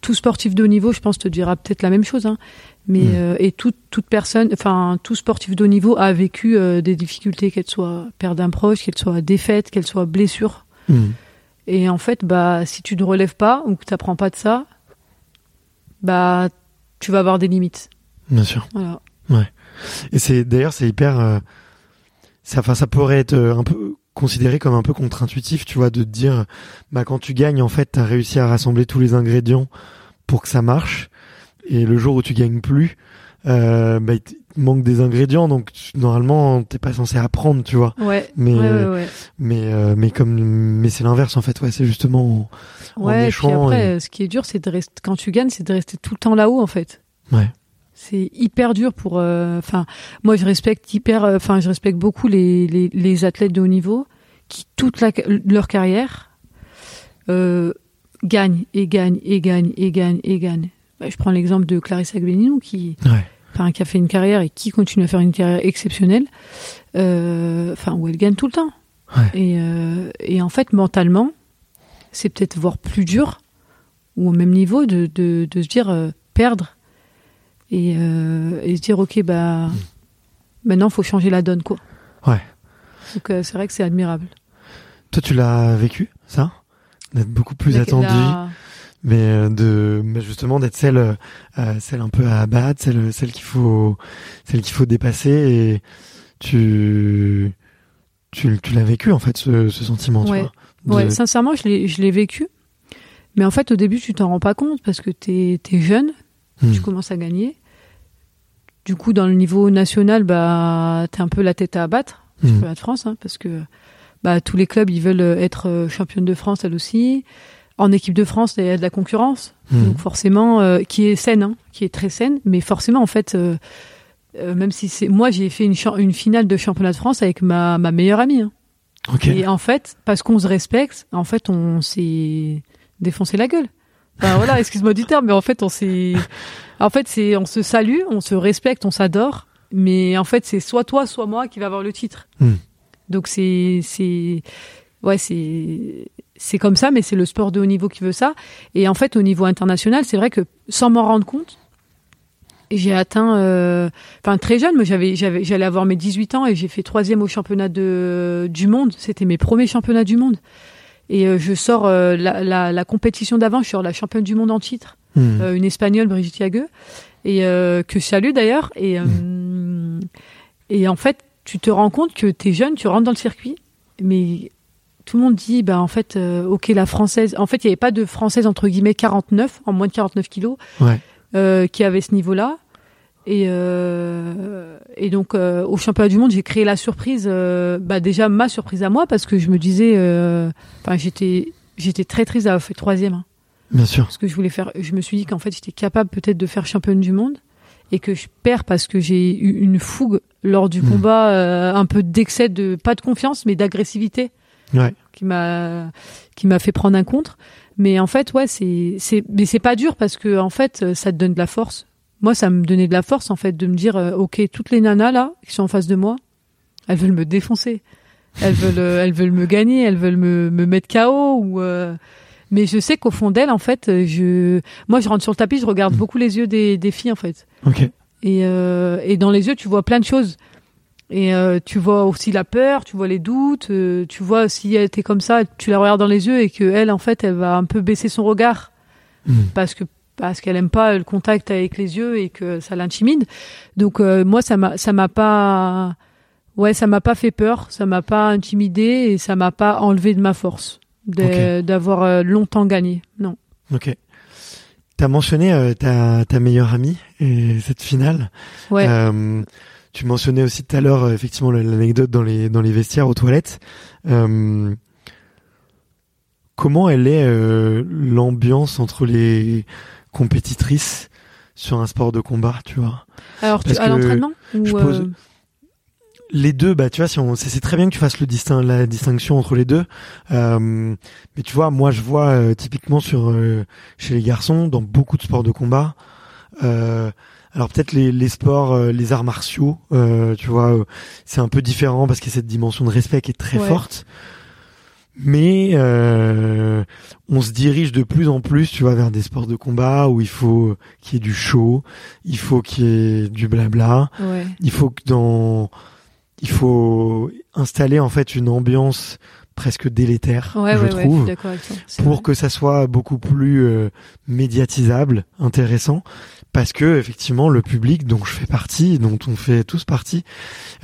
tout sportif de haut niveau, je pense, te dira peut-être la même chose. Hein. Mais Mm. euh, et toute toute personne, enfin, tout sportif de haut niveau a vécu euh, des difficultés, qu'elles soient perte d'un proche, qu'elles soient défaite, qu'elles soient blessures. Mhm. Et en fait, bah, si tu ne relèves pas ou que tu n'apprends pas de ça, bah, tu vas avoir des limites. Bien sûr. Voilà. Et c'est d'ailleurs c'est hyper euh, ça enfin ça pourrait être euh, un peu considéré comme un peu contre-intuitif, tu vois, de te dire bah quand tu gagnes en fait, tu as réussi à rassembler tous les ingrédients pour que ça marche et le jour où tu gagnes plus euh, bah il te manque des ingrédients donc tu- normalement t'es pas censé apprendre, tu vois. Ouais. Mais ouais, ouais, ouais. mais euh, mais comme mais c'est l'inverse en fait, ouais, c'est justement en Ouais, et puis échouant après, et- euh, ce qui est dur, c'est de rester, quand tu gagnes, c'est de rester tout le temps là-haut, en fait. Ouais. C'est hyper dur pour, euh, enfin, moi, je respecte hyper, euh, enfin, je respecte beaucoup les, les, les athlètes de haut niveau qui, toute la, leur carrière, euh, gagnent et gagnent et gagnent et gagnent et gagnent. Bah, je prends l'exemple de Clarissa Agbenienou qui, ouais. qui a fait une carrière et qui continue à faire une carrière exceptionnelle, euh, enfin, où elle gagne tout le temps. Ouais. Et, et en fait, mentalement, c'est peut-être voire plus dur, ou au même niveau, de, de, de se dire perdre et, euh, et se dire, ok, bah, maintenant, faut changer la donne, quoi. Ouais. Donc, euh, c'est vrai que c'est admirable. Toi tu l'as vécu ça? D'être beaucoup plus La- attendu. la- mais euh, de mais justement d'être celle euh, celle un peu à abattre celle celle qu'il faut celle qu'il faut dépasser et tu tu, tu l'as vécu en fait ce, ce sentiment tu Ouais. vois de- Ouais, sincèrement, je l'ai, je l'ai vécu. Mais en fait, au début, tu t'en rends pas compte parce que t'es, t'es jeune, Hmm. tu commences à gagner. Du coup, dans le niveau national, bah, t'es un peu la tête à abattre, championnat de France, hein, parce que bah, tous les clubs, ils veulent être euh, championne de France, elle aussi. En équipe de France, il y a de la concurrence, Hmm. donc forcément, euh, qui est saine, hein, qui est très saine, mais forcément, en fait, euh, euh, même si c'est, moi, j'ai fait une, finale de championnat de France avec ma, ma meilleure amie. hein. Et en fait, parce qu'on se respecte, en fait, on s'est défoncé la gueule. Enfin voilà, excuse-moi du terme, mais en fait, on s'est, en fait, c'est, on se salue, on se respecte, on s'adore, mais en fait, c'est soit toi, soit moi qui va avoir le titre. Hmm. Donc c'est, c'est, ouais, c'est, c'est comme ça, mais c'est le sport de haut niveau qui veut ça. Et en fait, au niveau international, c'est vrai que sans m'en rendre compte, j'ai atteint, euh, enfin très jeune, moi j'avais, j'avais, j'allais avoir mes 18 ans et j'ai fait troisième au championnat de, du monde. C'était mes premiers championnats du monde. Et euh, je sors euh, la, la, la compétition d'avant, je sors la championne du monde en titre, Hmm. euh, une espagnole, Brigitte Yagueux, et euh, que je salue d'ailleurs. Et, euh, et en fait, tu te rends compte que tu es jeune, tu rentres dans le circuit, mais tout le monde dit, bah en fait, ok, la française. En fait, il n'y avait pas de française entre guillemets 49, en moins de 49 kilos, Ouais. qui avait ce niveau-là. Et, euh, et donc, euh, au championnat du monde, j'ai créé la surprise, euh, bah déjà ma surprise à moi, parce que je me disais, euh, enfin, j'étais, j'étais très triste d'avoir fait troisième, hein, bien sûr parce que je voulais faire. Je me suis dit qu'en fait, j'étais capable peut-être de faire championne du monde, et que je perds parce que j'ai eu une fougue lors du Mhm. combat, euh, un peu d'excès de pas de confiance, mais d'agressivité ouais qui m'a qui m'a fait prendre un contre mais en fait ouais c'est c'est mais c'est pas dur parce que en fait ça te donne de la force moi ça me donnait de la force en fait de me dire euh, ok toutes les nanas là qui sont en face de moi elles veulent me défoncer. Elles veulent euh, elles veulent me gagner elles veulent me me mettre KO ou euh, mais je sais qu'au fond d'elles en fait je moi je rentre sur le tapis je regarde beaucoup les yeux des des filles en fait. Ok. Et, euh, et dans les yeux, tu vois plein de choses. Et euh, tu vois aussi la peur, tu vois les doutes, euh, tu vois si elle était comme ça, tu la regardes dans les yeux et que elle, en fait, elle va un peu baisser son regard. Hmm. parce que parce qu'elle aime pas le contact avec les yeux et que ça l'intimide. Donc euh, moi, ça m'a ça m'a pas ouais, ça m'a pas fait peur, ça m'a pas intimidé et ça m'a pas enlevé de ma force d'avoir euh, longtemps gagné. Non. ok t'as mentionné euh, ta ta meilleure amie et cette finale Ouais. Euh, tu mentionnais aussi tout à l'heure effectivement l'anecdote dans les dans les vestiaires aux toilettes. Euh, comment elle est l'ambiance entre les compétitrices sur un sport de combat, tu vois Alors tu, à que l'entraînement ou je pose- euh, les deux, bah tu vois, si on, c'est très bien que tu fasses le distin, la distinction entre les deux. Euh, mais tu vois, moi je vois euh, typiquement sur euh, chez les garçons dans beaucoup de sports de combat. alors peut-être les, les sports, les arts martiaux, tu vois, c'est un peu différent parce qu'il y a cette dimension de respect qui est très forte. Mais on se dirige de plus en plus, tu vois, vers des sports de combat où il faut qu'il y ait du show, il faut qu'il y ait du blabla, il faut que dans il faut installer en fait une ambiance presque délétère, je trouve, pour que ça soit beaucoup plus euh, médiatisable, intéressant, parce que effectivement le public dont je fais partie, dont on fait tous partie,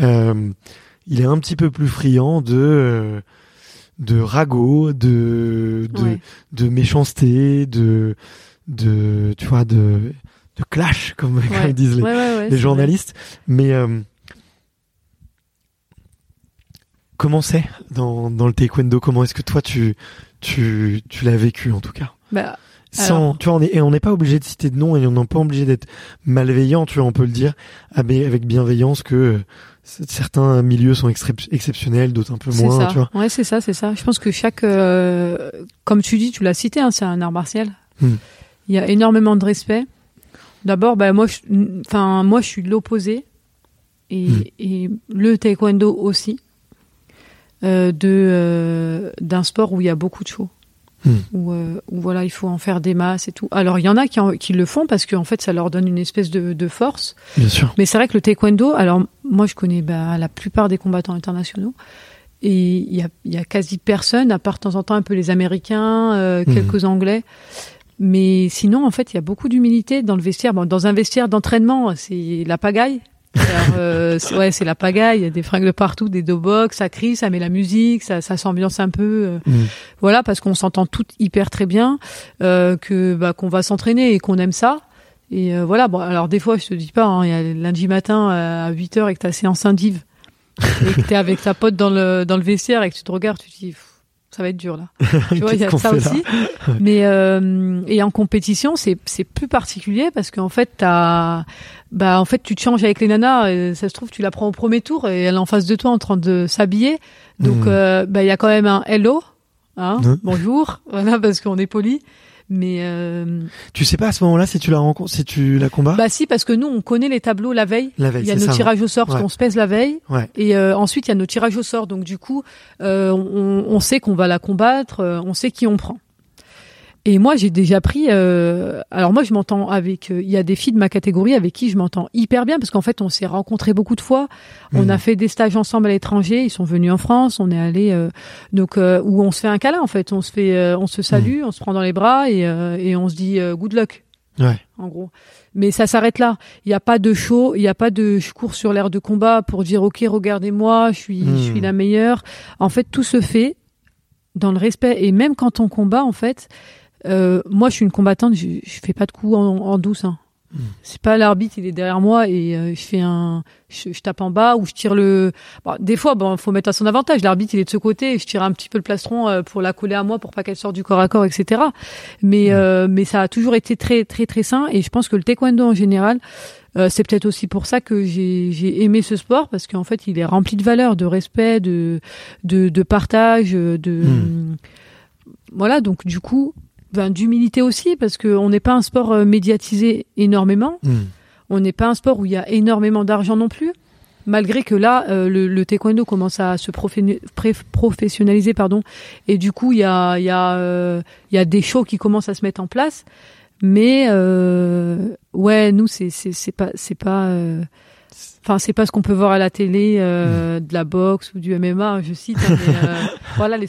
euh, il est un petit peu plus friand de euh, de ragots, de de, de méchanceté, de de tu vois de de clash comme, disent les, les journalistes, mais comment c'est dans, dans le taekwondo? Comment est-ce que toi tu tu, tu l'as vécu en tout cas? Bah, Sans, tu vois, on est, et on n'est pas obligé de citer de nom et on n'est pas obligé d'être malveillant, tu vois, on peut le dire avec bienveillance que euh, certains milieux sont exceptionnels, d'autres un peu moins, ça. tu vois. Ouais, c'est ça, c'est ça. Je pense que chaque, euh, comme tu dis, tu l'as cité, hein, c'est un art martial. Hmm. Il y a énormément de respect. D'abord, bah moi, enfin moi, je suis de l'opposé et, hmm. et le taekwondo aussi. Euh, de euh, d'un sport où il y a beaucoup de show. Euh, où, voilà, il faut en faire des masses et tout. Alors il y en a qui, qui le font parce qu'en fait ça leur donne une espèce de, de force. Bien sûr. Mais c'est vrai que le taekwondo, alors moi je connais bah, la plupart des combattants internationaux et il y a, y a quasi personne, à part de temps en temps un peu les Américains, hmm. quelques Anglais. Mais sinon, en fait, il y a beaucoup d'humilité dans le vestiaire. Bon, dans un vestiaire d'entraînement, c'est la pagaille. Euh, ouais, c'est la pagaille, il y a des fringues de partout, des box, ça crie, ça met la musique, ça, ça s'ambiance un peu. Euh, mm. Voilà, parce qu'on s'entend toutes hyper très bien, euh, que bah, qu'on va s'entraîner et qu'on aime ça. Et euh, voilà, bon, alors des fois, je te dis pas, hein, il y a lundi matin à 8 h et que t'as séance indive et que t'es avec ta pote dans le dans le vestiaire et que tu te regardes, tu te dis ça va être dur là. tu vois, il y a ça aussi. Mais euh, et en compétition, c'est c'est plus particulier parce qu'en fait, t'as bah en fait, tu te changes avec les nanas. Et ça se trouve, tu la prends au premier tour et elle est en face de toi en train de s'habiller. Donc, hmm. euh, bah il y a quand même un hello, hein, bonjour, voilà parce qu'on est poli. Mais euh... tu sais pas à ce moment-là si tu la rencontres, si tu la combats Bah si, parce que nous on connaît les tableaux la veille. La veille, il y a nos tirages au sort, parce qu'on se pèse la veille. Ouais. Et euh, ensuite il y a nos tirages au sort, donc du coup euh, on, on, sait qu'on va la combattre, euh, on sait qui on prend. Et moi, j'ai déjà pris. Euh, alors moi, je m'entends avec. Euh, il y a des filles de ma catégorie avec qui je m'entends hyper bien parce qu'en fait, on s'est rencontrés beaucoup de fois. On a mmh. fait des stages ensemble à l'étranger. Ils sont venus en France. On est allé euh, donc où on se fait un câlin. En fait, on se fait, on se salue, mmh. on se prend dans les bras et, et on se dit good luck. Ouais. En gros. Mais ça s'arrête là. Il n'y a pas de show. Il n'y a pas de je cours sur l'air de combat pour dire ok regardez-moi, je suis, je suis mmh. la meilleure. En fait, tout se fait dans le respect et même quand on combat en fait euh, moi, je suis une combattante, je, je fais pas de coups en, douce. Hein. Hmm. C'est pas l'arbitre, il est derrière moi et euh, je fais un, je, tape en bas ou je tire le. Bon, des fois, bon, faut mettre à son avantage. L'arbitre, il est de ce côté, et je tire un petit peu le plastron euh, pour la coller à moi, pour pas qu'elle sorte du corps à corps, etc. Mais hmm. mais ça a toujours été très très très sain et je pense que le taekwondo en général, c'est peut-être aussi pour ça que j'ai aimé ce sport parce qu'en fait, il est rempli de valeurs, de respect, de de, de partage, de hmm. voilà. Donc du coup, ben, d'humilité aussi, parce qu'on n'est pas un sport euh, médiatisé énormément. Hmm. On n'est pas un sport où il y a énormément d'argent non plus. Malgré que là, euh, le, taekwondo commence à se professionnaliser, pardon, et du coup, il y a, y, a, euh, y a des shows qui commencent à se mettre en place. Mais ouais, nous, c'est c'est pas c'est pas enfin c'est pas ce qu'on peut voir à la télé hmm. de la boxe ou du MMA je cite hein, voilà les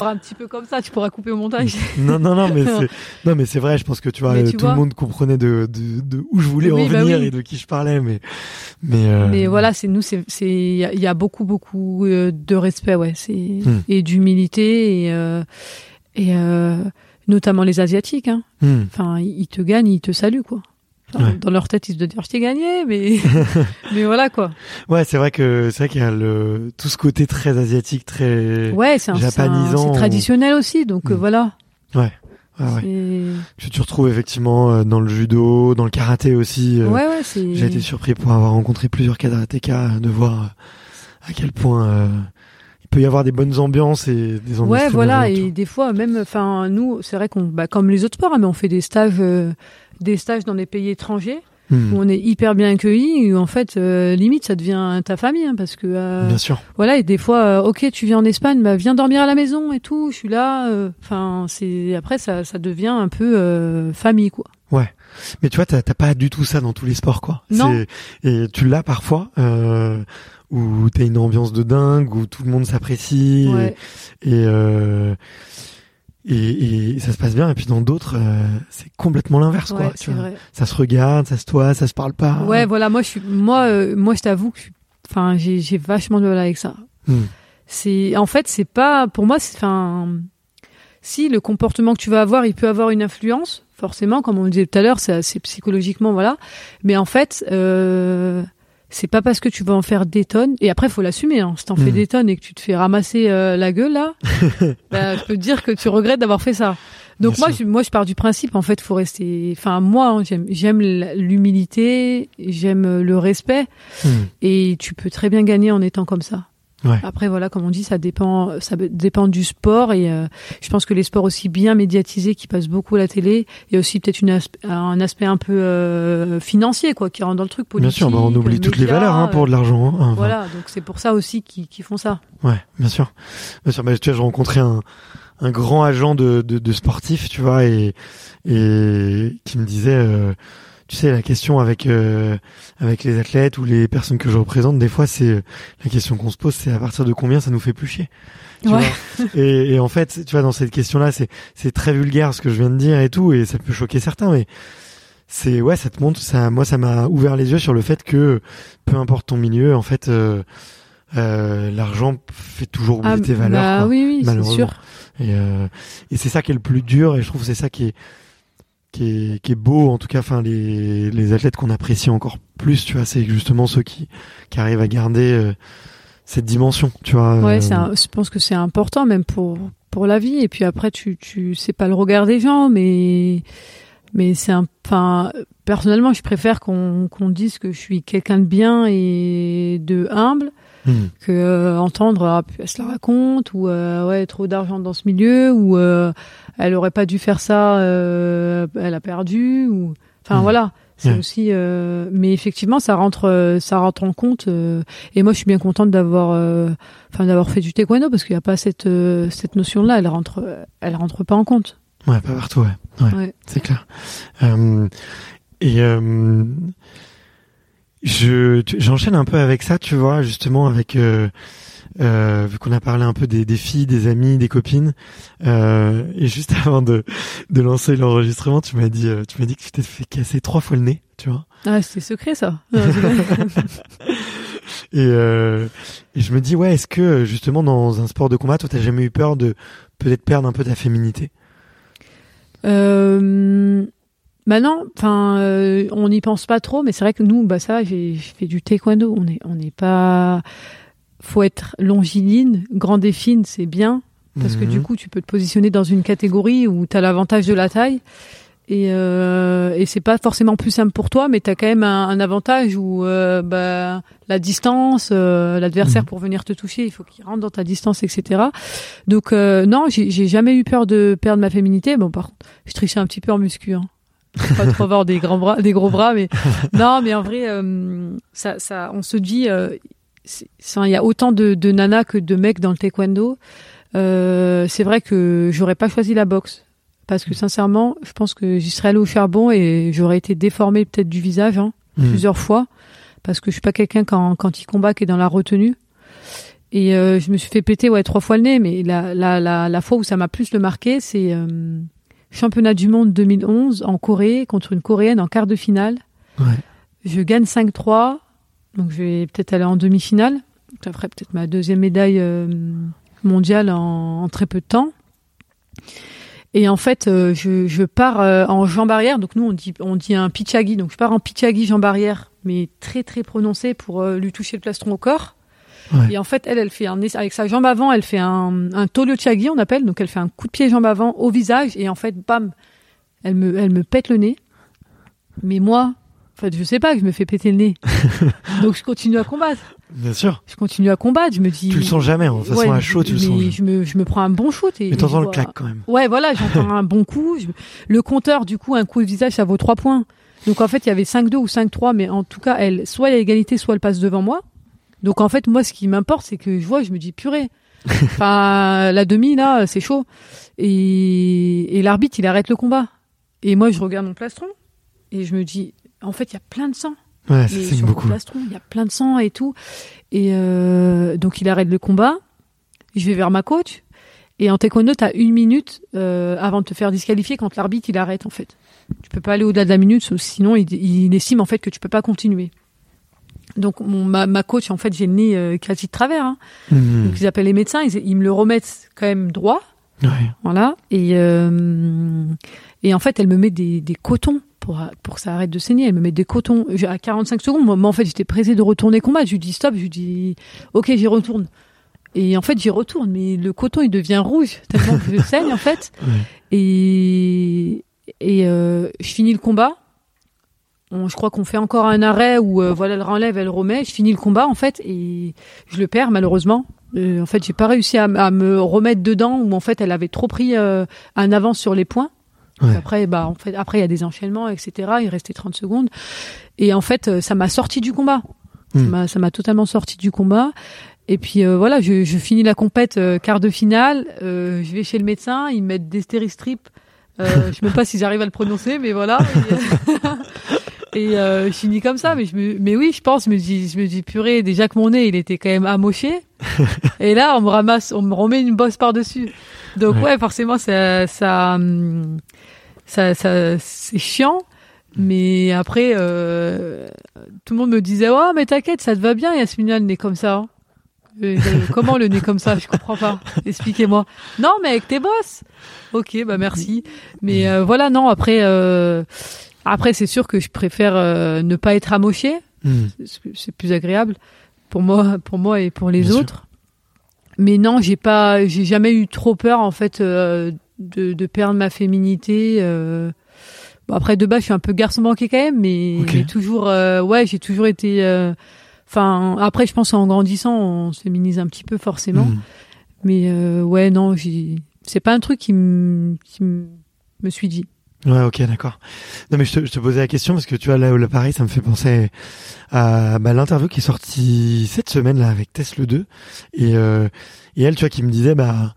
Un petit peu comme ça, tu pourras couper au montage. non, non, non, mais c'est, non, mais c'est vrai. Je pense que tu vois, euh, tu tout vois- le monde comprenait de, de, de où je voulais Oui, en bah venir oui. et de qui je parlais, mais, mais, euh, Mais voilà, c'est nous, c'est, c'est, il y, a- il y a beaucoup, beaucoup euh, de respect, ouais, c'est Hmm. et d'humilité et euh, et euh, notamment les asiatiques. Hein. hmm. Enfin, ils te gagnent, ils te saluent quoi. Ouais. Dans leur tête, ils se disent, je t'ai gagné, mais mais voilà quoi. Ouais, c'est vrai que c'est vrai qu'il y a le tout ce côté très asiatique, très Ouais, c'est un, c'est traditionnel aussi, donc euh, Hmm. voilà. ouais, ouais, ouais. Que tu retrouves effectivement euh, dans le judo, dans le karaté aussi. euh, Ouais, ouais, c'est. J'ai été surpris pour avoir rencontré plusieurs karatékas de voir à quel point euh, il peut y avoir des bonnes ambiances et des ambiances Ouais, voilà, et des fois même, enfin nous, c'est vrai qu'on, bah, comme les autres sports, hein, mais on fait des stages, euh, des stages dans des pays étrangers. Hmm, où on est hyper bien accueillis, où en fait, euh, limite, ça devient ta famille, hein, parce que euh, Bien sûr. voilà, et des fois, euh, ok, tu viens en Espagne, bah viens dormir à la maison et tout, je suis là. Enfin, c'est après ça, ça devient un peu famille, quoi. Mais tu vois, t'as pas du tout ça dans tous les sports, quoi. Non. Et tu l'as parfois, où t'as une ambiance de dingue, où tout le monde s'apprécie, Ouais. et, et, et, et ça se passe bien. Et puis dans d'autres, euh, c'est complètement l'inverse, Ouais, quoi. tu vois. Ça se regarde, ça se toise, ça se parle pas. Ouais, voilà, moi je suis, moi, euh, moi je t'avoue que, enfin, j'ai, j'ai vachement de mal avec ça. Hmm. C'est, en fait, c'est pas, pour moi, c'est, enfin, si le comportement que tu vas avoir, il peut avoir une influence, forcément, comme on le disait tout à l'heure, c'est, c'est psychologiquement, voilà. Mais en fait, euh, c'est pas parce que tu vas en faire des tonnes, et après, faut l'assumer, hein. Si t'en fais Hmm. des tonnes et que tu te fais ramasser euh, la gueule, là, bah, je peux te dire que tu regrettes d'avoir fait ça. Donc Bien moi, je, moi, je pars du principe, en fait, faut rester. Enfin, moi, hein, j'aime, j'aime l'humilité, j'aime le respect, Hmm. et tu peux très bien gagner en étant comme ça. Ouais. Après, voilà, comme on dit, ça dépend, ça dépend du sport, et euh, je pense que les sports aussi bien médiatisés, qui passent beaucoup à la télé, il y a aussi peut-être aspe- un aspect un peu euh, financier, quoi, qui rentre dans le truc Bien politique. sûr, bah, on oublie toutes les valeurs hein, pour de l'argent. hein. Enfin, Voilà, donc c'est pour ça aussi qu'ils qu'ils font ça. Ouais, bien sûr. Bien sûr. Bah, tu vois, j'ai rencontré un, un grand agent de, de, de sportifs, tu vois, et, et qui me disait, euh, tu sais, la question avec euh, avec les athlètes ou les personnes que je représente, des fois, c'est euh, la question qu'on se pose, c'est à partir de combien ça nous fait plus chier. Tu Ouais. vois et, et en fait, tu vois, dans cette question-là, c'est c'est très vulgaire ce que je viens de dire et tout, et ça peut choquer certains, mais c'est ouais, ça te montre, ça, moi, ça m'a ouvert les yeux sur le fait que peu importe ton milieu, en fait. Euh, euh, l'argent fait toujours oublier tes valeurs. bah quoi. oui, oui, malheureusement. sûr. Et, euh, et c'est ça qui est le plus dur, et je trouve que c'est ça qui est, qui est, qui est beau, en tout cas, enfin, les, les athlètes qu'on apprécie encore plus, tu vois, c'est justement ceux qui, qui arrivent à garder euh, cette dimension, tu vois. Ouais, euh, c'est un- je pense que c'est important même pour pour la vie. Et puis après, tu tu c'est pas le regard des gens, mais mais c'est un. Enfin, personnellement, je préfère qu'on qu'on dise que je suis quelqu'un de bien et de humble hmm, que euh, entendre ah, elle se la raconte ou euh, ouais trop d'argent dans ce milieu ou euh, elle aurait pas dû faire ça, euh, elle a perdu ou. Enfin Mhm. voilà. C'est Ouais. aussi, euh, mais effectivement, ça rentre, euh, ça rentre en compte. euh, et moi, je suis bien contente d'avoir, euh, enfin, d'avoir fait du taekwondo parce qu'il n'y a pas cette euh, cette notion-là. Elle rentre, elle rentre pas en compte. Ouais, pas partout, ouais. Ouais, Ouais. c'est clair. Euh, et euh, je j'enchaîne un peu avec ça, tu vois, justement avec euh, vu qu'on a parlé un peu des, des filles, des amis, des copines, euh, et juste avant de de lancer l'enregistrement, tu m'as dit euh, tu m'as dit que tu t'es fait casser trois fois le nez, tu vois. Ah, c'est secret ça. Non. Et, euh, et je me dis ouais, est-ce que justement dans un sport de combat, toi t'as jamais eu peur de peut-être perdre un peu ta féminité? Euh, bah non, enfin, euh, on n'y pense pas trop, mais c'est vrai que nous, bah ça, j'ai fait du taekwondo. On est, on n'est pas. Faut être longiligne, grande et fine, c'est bien parce que Mhm. du coup, tu peux te positionner dans une catégorie où tu as l'avantage de la taille. Et, euh, et c'est pas forcément plus simple pour toi, mais tu as quand même un, un avantage où euh, bah, la distance, euh, l'adversaire Mhm. pour venir te toucher, il faut qu'il rentre dans ta distance, etc. Donc euh, non, j'ai j'ai jamais eu peur de perdre ma féminité. Bon, par contre, je trichais un petit peu en muscu. Hein. Pas trop avoir des grands bras, des gros bras, mais non, mais en vrai, euh, ça, ça, on se dit, euh, il y a autant de, de nanas que de mecs dans le taekwondo. Euh, c'est vrai que j'aurais pas choisi la boxe parce que sincèrement, je pense que j'y serais allée au charbon et j'aurais été déformée peut-être du visage hein, Mhm. plusieurs fois parce que je suis pas quelqu'un quand quand il combat qui est dans la retenue. Et euh, je me suis fait péter ouais trois fois le nez, mais la la la, la fois où ça m'a plus le marqué, c'est euh, championnat du monde 2011 en Corée contre une coréenne en quart de finale. Ouais. Je gagne 5-3, donc je vais peut-être aller en demi-finale. Ça ferait peut-être ma deuxième médaille euh, mondiale en, en très peu de temps. Et en fait, euh, je, je pars euh, en jambe arrière. Donc nous, on dit, on dit un pichagi. Donc je pars en pichagi jambe arrière, mais très très prononcé pour lui toucher le plastron au corps. Ouais. Et en fait, elle, elle fait un, avec sa jambe avant, elle fait un, un on appelle. Donc elle fait un coup de pied jambe avant au visage. Et en fait, bam, elle me, elle me pète le nez. Mais moi, en fait, je sais pas que je me fais péter le nez. donc je continue à combattre. Bien sûr. Je continue à combattre. Je me dis. Tu le sens jamais. hein. De toute façon, Ouais, à chaud, tu le sens. Je me, je me prends un bon shoot. Et, Mais t'entends le claque quand même. Ouais, voilà, j'entends un bon coup. Je- Le compteur, du coup, un coup au visage, ça vaut 3 points. Donc en fait, il y avait 5-2 ou 5-3, mais en tout cas, elle, soit il y a égalité, soit elle passe devant moi. Donc en fait, moi, ce qui m'importe, c'est que je vois, je me dis purée. Enfin, la demi là, c'est chaud. Et, et l'arbitre, il arrête le combat. Et moi, je regarde mon plastron et je me dis, en fait, il y a plein de sang. Ouais, ça saigne beaucoup. il y a plein de sang et tout. Et euh, donc il arrête le combat. Je vais vers ma coach. Et en taekwondo, t'as une minute euh, avant de te faire disqualifier quand l'arbitre il arrête en fait. Tu peux pas aller au-delà de la minute, sinon il, il estime en fait que tu peux pas continuer. Donc mon, ma, ma coach, en fait, j'ai le nez euh, quasi de travers. Hein. Mhm. Donc ils appellent les médecins, ils, ils me le remettent quand même droit. Ouais. Voilà. Et, et en fait, elle me met des, des cotons pour, pour que ça arrête de saigner. Elle me met des cotons à 45 secondes. Moi, en fait, j'étais pressée de retourner combattre. Je lui dis stop. Je lui dis ok, j'y retourne. Et en fait, j'y retourne. Mais le coton, il devient rouge tellement que je saigne, en fait. Ouais. Et, et euh, je finis le combat. On- je crois qu'on fait encore un arrêt où euh, voilà, elle renlève, elle remet. Je finis le combat, en fait, et je le perds, malheureusement. Euh, en fait, j'ai pas réussi à, à me remettre dedans où en fait elle avait trop pris un avance sur les points. Ouais. Après, bah en fait, après il y a des enchaînements, etc. Il restait 30 secondes et en fait, euh, ça m'a sorti du combat. Ça m'a- Ça m'a totalement sorti du combat. Et puis euh, voilà, je, je finis la compète euh, quart de finale. euh, je vais chez le médecin, ils me mettent des stéristrip. Euh, je sais même pas si j'arrive à le prononcer, mais voilà. Et, et, euh, je finis comme ça, mais je me, mais oui, je pense, je me dis, je me dis purée, déjà que mon nez, il était quand même amoché. et là, on me ramasse, on me remet une bosse par dessus. Donc Ouais. ouais, forcément, ça, ça, hum, ça, ça c'est chiant. Mais après, euh, tout le monde me disait, oh, mais t'inquiète, ça te va bien, Yasmina, le nez comme ça. hein. Euh, euh, comment le nez comme ça Je comprends pas. Expliquez-moi. Non, mais avec tes bosses. Ok, bah merci. Mais euh, voilà, non. Après, euh, après, c'est sûr que je préfère euh, ne pas être amoché. Mhm. C'est- plus agréable pour moi, pour moi et pour les Bien sûr. autres. Mais non, j'ai pas, j'ai jamais eu trop peur en fait euh, de, de perdre ma féminité. euh. Bon, après de base, je suis un peu garçon manqué quand même, mais Ok. j'ai toujours, euh, ouais, j'ai toujours été. euh, Enfin, après, je pense en grandissant, on se féminise un petit peu forcément. Mhm. Mais euh, ouais, non. C'est pas un truc qui me, qui me me suis dit. Ouais, ok, d'accord. Non, mais je te, je te posais la question parce que tu vois, là, là pareil, ça me fait penser à bah, l'interview qui est sortie cette semaine, là, avec Tess le 2. Et, euh, et elle, tu vois, qui me disait, bah,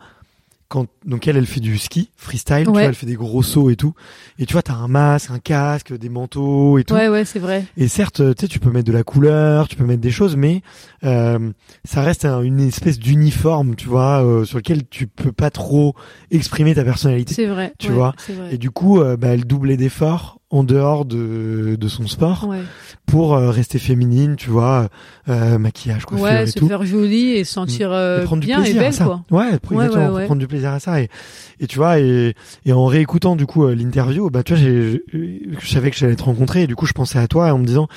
quand, donc elle, elle fait du ski, freestyle, tu vois, elle fait des gros sauts et tout. Et tu vois, t'as un masque, un casque, des manteaux et tout. Ouais, ouais, c'est vrai. Et certes, tu sais, tu peux mettre de la couleur, tu peux mettre des choses, mais euh, ça reste un- une espèce d'uniforme, tu vois, euh, sur lequel tu peux pas trop exprimer ta personnalité. C'est vrai. Tu ouais, vois. Vrai. Et du coup, euh, bah, elle doublait d'efforts en dehors de, de son sport Ouais. pour euh, rester féminine, tu vois, euh, maquillage, coiffure Ouais, et se tout. faire jolie et se sentir euh, Et prendre du bien et belle, quoi. Ouais, pour, Ouais, prendre du plaisir à ça. Et, et tu vois, et, et en réécoutant du coup euh, l'interview, bah tu vois, j'ai- je savais que j'allais te rencontrer et du coup je pensais à toi en me disant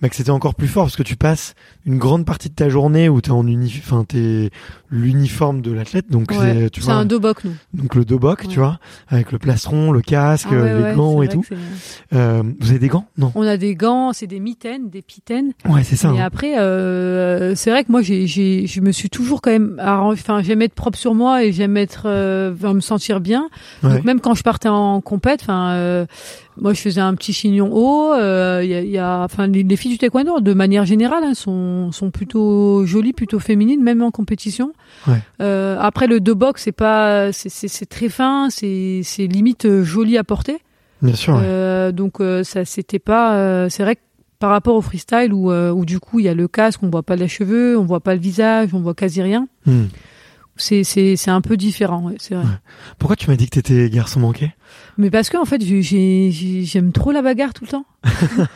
bah, que c'était encore plus fort parce que tu passes une grande partie de ta journée où t'es en uni, enfin t'es l'uniforme de l'athlète, donc Ouais. c'est, tu vois, un dobok, nous. donc le dobok, tu Ouais. vois, avec le plastron, le casque, Ah ouais, les gants et tout. Euh, vous avez des gants? Non. On a des gants, c'est des mitaines, des pitaines. Ouais, c'est ça. Et hein. après, euh, c'est vrai que moi, j'ai, j'ai, je me suis toujours quand même, enfin, j'aime être propre sur moi et j'aime être, euh, me sentir bien. Donc même quand je partais en compète, enfin, euh, moi, je faisais un petit chignon haut. euh, Il y, a, il y a, enfin, les, les filles du taekwondo, de manière générale, hein, sont, sont plutôt jolies, plutôt féminines, même en compétition. Ouais. Euh, après, le deux box, c'est pas, c'est, très fin, c'est, c'est limite euh, joli à porter. Bien sûr. ouais. Euh, donc ça c'était pas c'est vrai que par rapport au freestyle où, où du coup il y a le casque, on voit pas les cheveux, on voit pas le visage, on voit quasi rien. Hmm. C'est c'est c'est un peu différent, ouais, c'est vrai. Ouais. Pourquoi tu m'as dit que t'étais garçon manqué? Mais parce que en fait j'ai- j'ai j'ai- j'aime trop la bagarre tout le temps.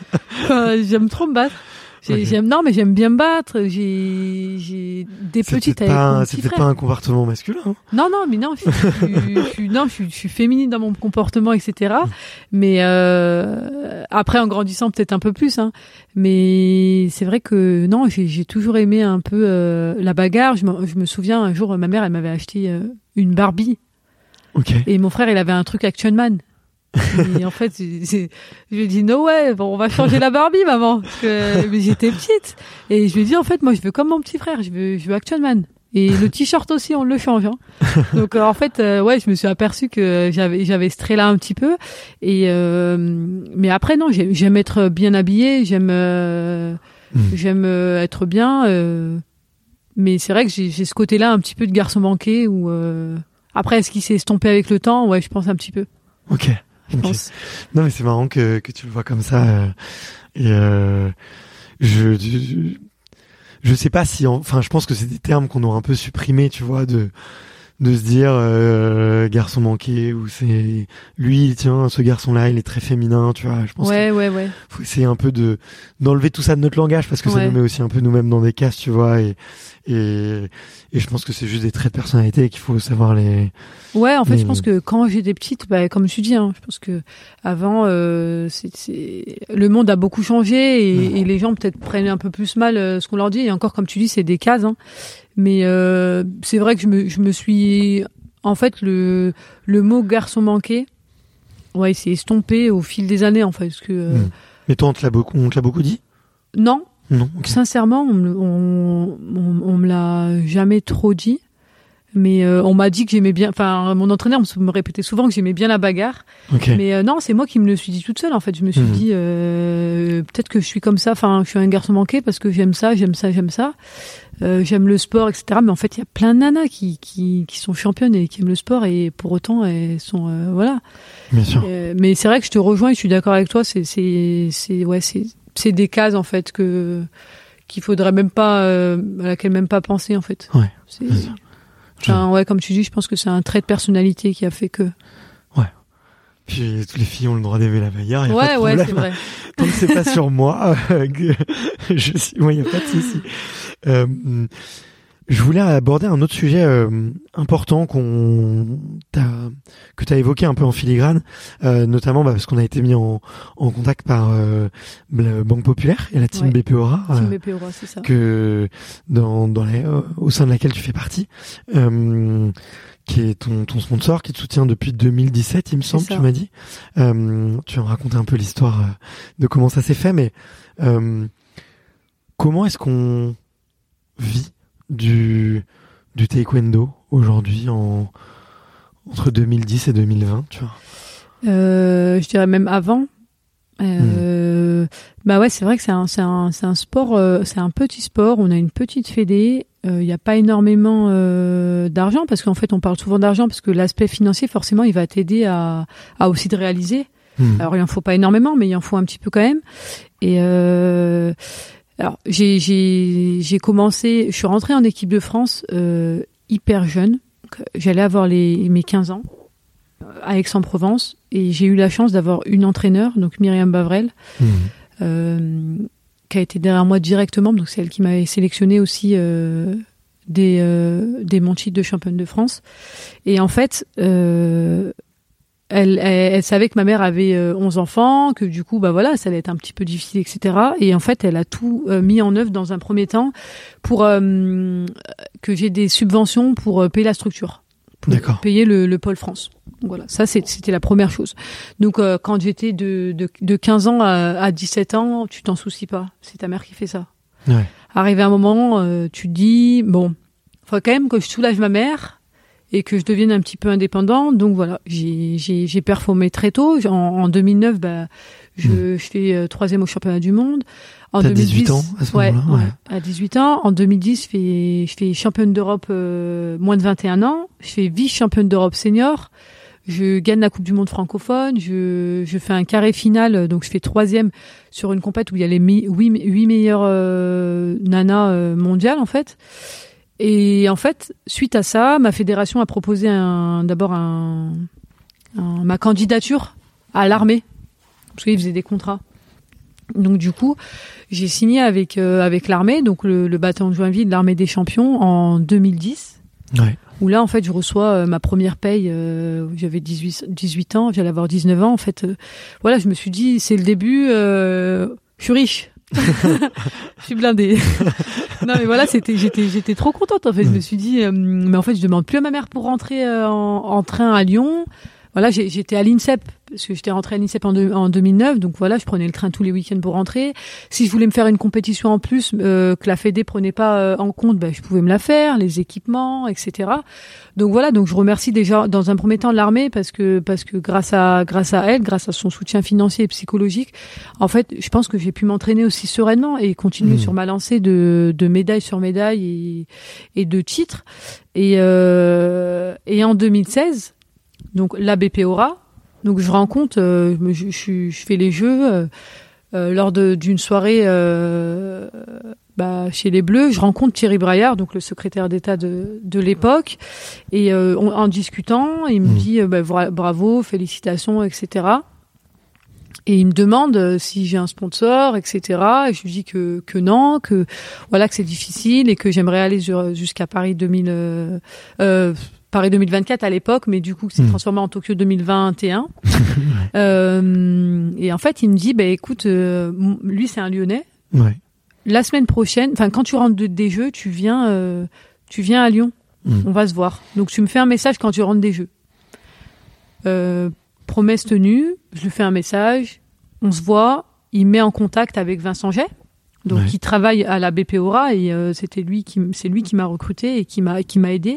Enfin, j'aime trop me battre. J'aime non mais j'aime bien me battre. J'ai j'ai des petites avec pas, frère. pas un comportement masculin. hein. Non, non, mais non, je, non, je, suis, je suis féminine dans mon comportement, etc. Mais euh, après, en grandissant, peut-être un peu plus. Hein. Mais c'est vrai que non, j'ai j'ai toujours aimé un peu euh, la bagarre. Je me, je me souviens un jour, ma mère, elle m'avait acheté euh, une Barbie Ok. et mon frère, il avait un truc Action Man. Et en fait, je lui ai dit no ouais, bon, on va changer la Barbie, maman. Parce que mais j'étais petite et je lui ai dit en fait, moi, je veux comme mon petit frère, je veux, je veux Action Man. Et le t-shirt aussi, on le change. Hein. Donc euh, en fait, euh, ouais, je me suis aperçu que j'avais j'avais ce trait-là un petit peu. Et euh, mais après non, j'ai- j'aime être bien habillée, j'aime euh, Hmm. j'aime être bien. euh, mais c'est vrai que j'ai j'ai ce côté-là un petit peu de garçon manqué. Ou euh, après, est-ce qu'il s'est estompé avec le temps? Ouais, je pense un petit peu. Ok. Je pense. Non mais c'est marrant que, que tu le vois comme ça. euh, et euh, je, je je sais pas si enfin je pense que c'est des termes qu'on aurait un peu supprimés, tu vois, de de se dire euh, garçon manqué ou c'est lui tiens ce garçon là il est très féminin tu vois je pense Ouais, ouais, ouais. faut essayer un peu de d'enlever tout ça de notre langage parce que ça nous met aussi un peu nous-mêmes dans des cases tu vois et et et je pense que c'est juste des traits de personnalité qu'il faut savoir les Ouais, en fait, je pense que quand j'étais petite, bah, comme tu dis, hein, je pense que avant, euh, c'est, le monde a beaucoup changé et, et les gens peut-être prennent un peu plus mal euh, ce qu'on leur dit. Et encore, comme tu dis, c'est des cases. Hein. Mais euh, c'est vrai que je me, je me suis, en fait, le, le mot garçon manqué, ouais, c'est estompé au fil des années, en fait, parce que euh, Mm. mais toi on te l'a beaucoup on te l'a beaucoup dit? Non, non. Sincèrement, on, me- on, on, on me l'a jamais trop dit. Mais euh, on m'a dit que j'aimais bien. Enfin, mon entraîneur me, répétait souvent que j'aimais bien la bagarre. Mais euh, non, c'est moi qui me le suis dit toute seule. En fait, je me suis Mhm. dit euh, peut-être que je suis comme ça. Enfin, je suis un garçon manqué parce que j'aime ça, j'aime ça, j'aime ça. J'aime le sport, etc. Mais en fait, il y a plein de nanas qui, qui, qui sont championnes et qui aiment le sport et pour autant elles sont voilà. bien sûr mais c'est vrai que je te rejoins et je suis d'accord avec toi. C'est c'est c'est ouais c'est c'est des cases en fait que qu'il faudrait même pas euh, à laquelle même pas penser en fait. Ouais, C'est enfin, ouais comme tu dis, je pense que c'est un trait de personnalité qui a fait que. Puis toutes les filles ont le droit d'aimer la bagarre, y a pas Ouais de ouais c'est vrai. Tant que c'est pas sur moi, euh, que je suis, moi, y a pas de souci. Euh, je voulais aborder un autre sujet euh, important qu'on que tu as évoqué un peu en filigrane, euh, notamment bah, parce qu'on a été mis en, en contact par euh, la Banque Populaire et la team Ouais. BPORA. Team euh, BPO, c'est ça. que dans, dans les, euh, au sein de laquelle tu fais partie, euh, qui est ton, ton sponsor, qui te soutient depuis 2017, il me semble, tu m'as dit. Euh, tu vas me raconter un peu l'histoire de comment ça s'est fait, mais euh, comment est-ce qu'on vit du, du taekwondo aujourd'hui en, entre 2010 et 2020, tu vois Euh, je dirais même avant. Euh, Bah ouais, c'est vrai que c'est un, un, un sport, euh, c'est un petit sport. On a une petite fédé. Il n'y a pas énormément euh, d'argent parce qu'en fait, on parle souvent d'argent parce que l'aspect financier, forcément, il va t'aider à, à aussi de réaliser. Hmm. Alors il en faut pas énormément, mais il en faut un petit peu quand même. Et euh, alors j'ai j'ai j'ai commencé, je suis rentrée en équipe de France euh, hyper jeune. J'allais avoir les mes 15 ans euh, à Aix-en-Provence et j'ai eu la chance d'avoir une entraîneur, donc Myriam Bavrel, Hmm. euh, qui a été derrière moi directement. Donc c'est elle qui m'avait sélectionné aussi euh, des euh, des titre de championne de France. Et en fait, euh, elle, elle, elle savait que ma mère avait euh, 11 enfants, que du coup, bah voilà, ça allait être un petit peu difficile, etc. Et en fait, elle a tout euh, mis en œuvre dans un premier temps pour euh, que j'ai des subventions pour euh, payer la structure, pour payer le, le pôle France. Donc voilà, ça c'était la première chose. Donc euh, quand j'étais de, de, de 15 ans à, à 17 ans, tu t'en soucies pas, c'est ta mère qui fait ça. Ouais. Arrivé à un moment, euh, tu te dis bon, faut quand même que je soulage ma mère et que je devienne un petit peu indépendant. Donc voilà, j'ai performé très tôt. En, en 2009, bah je, je fais euh, troisième au championnat du monde. En Hmm. T'as 18 ans à ce ouais, moment-là, ouais. à 18 ans. En 2010, je fais je fais championne d'Europe euh, moins de 21 ans. Je fais vice championne d'Europe senior. je gagne la Coupe du Monde francophone, je, je fais un carré final, donc je fais troisième sur une compète où il y a les huit, huit meilleures euh, nanas euh, mondiales en fait. Et en fait, suite à ça, ma fédération a proposé un, d'abord un, ma candidature à l'armée parce qu'ils faisaient des contrats. Donc du coup, j'ai signé avec euh, avec l'armée, donc le, le bataillon de Joinville, l'armée des champions en 2010. Ouais. Où là, en fait, je reçois euh, ma première paye. Euh, j'avais 18, 18 ans, j'allais avoir 19 ans. En fait, voilà, je me suis dit, c'est le début. je suis riche. Je suis blindée. non mais voilà, c'était j'étais j'étais trop contente en fait. Je me suis dit mais en fait, je demande plus à ma mère pour rentrer en, en train à Lyon voilà, j'étais à l'INSEP parce que j'étais rentrée à l'INSEP en, en, 2009, donc voilà, je prenais le train tous les week-ends pour rentrer. Si je voulais me faire une compétition en plus euh, que la Fédé prenait pas euh, en compte, ben, je pouvais me la faire, les équipements, etc. Donc voilà, donc je remercie déjà dans un premier temps l'armée parce que parce que grâce à grâce à elle, grâce à son soutien financier et psychologique, en fait, je pense que j'ai pu m'entraîner aussi sereinement et continuer mmh. sur ma lancée de, de médaille sur médaille et, et de titres. Et, euh, et en 2016 donc la BPORA. Donc je rencontre, euh, je, je, je, fais les jeux euh, euh lors d'une soirée euh, bah, chez les Bleus. Je rencontre Thierry Braillard, donc le secrétaire d'État de, de l'époque, et en discutant, il me mmh. dit bah, bravo, félicitations, etc. Et il me demande si j'ai un sponsor, etc. Et je lui dis que que non, que voilà que c'est difficile et que j'aimerais aller jusqu'à Paris 2000. Euh, Paris 2024 à l'époque, mais du coup, c'est hmm. transformé en Tokyo 2021. euh, et en fait, il me dit, bah écoute, euh, lui c'est un Lyonnais. Ouais. La semaine prochaine, enfin quand tu rentres des jeux, tu viens, euh, tu viens à Lyon. Hmm. On va se voir. Donc tu me fais un message quand tu rentres des jeux. Euh, promesse tenue. Je lui fais un message. On se voit. Il met en contact avec Vincent Jet donc il travaille à la BPORA et euh, c'était lui qui c'est lui qui m'a recruté et qui m'a qui m'a aidé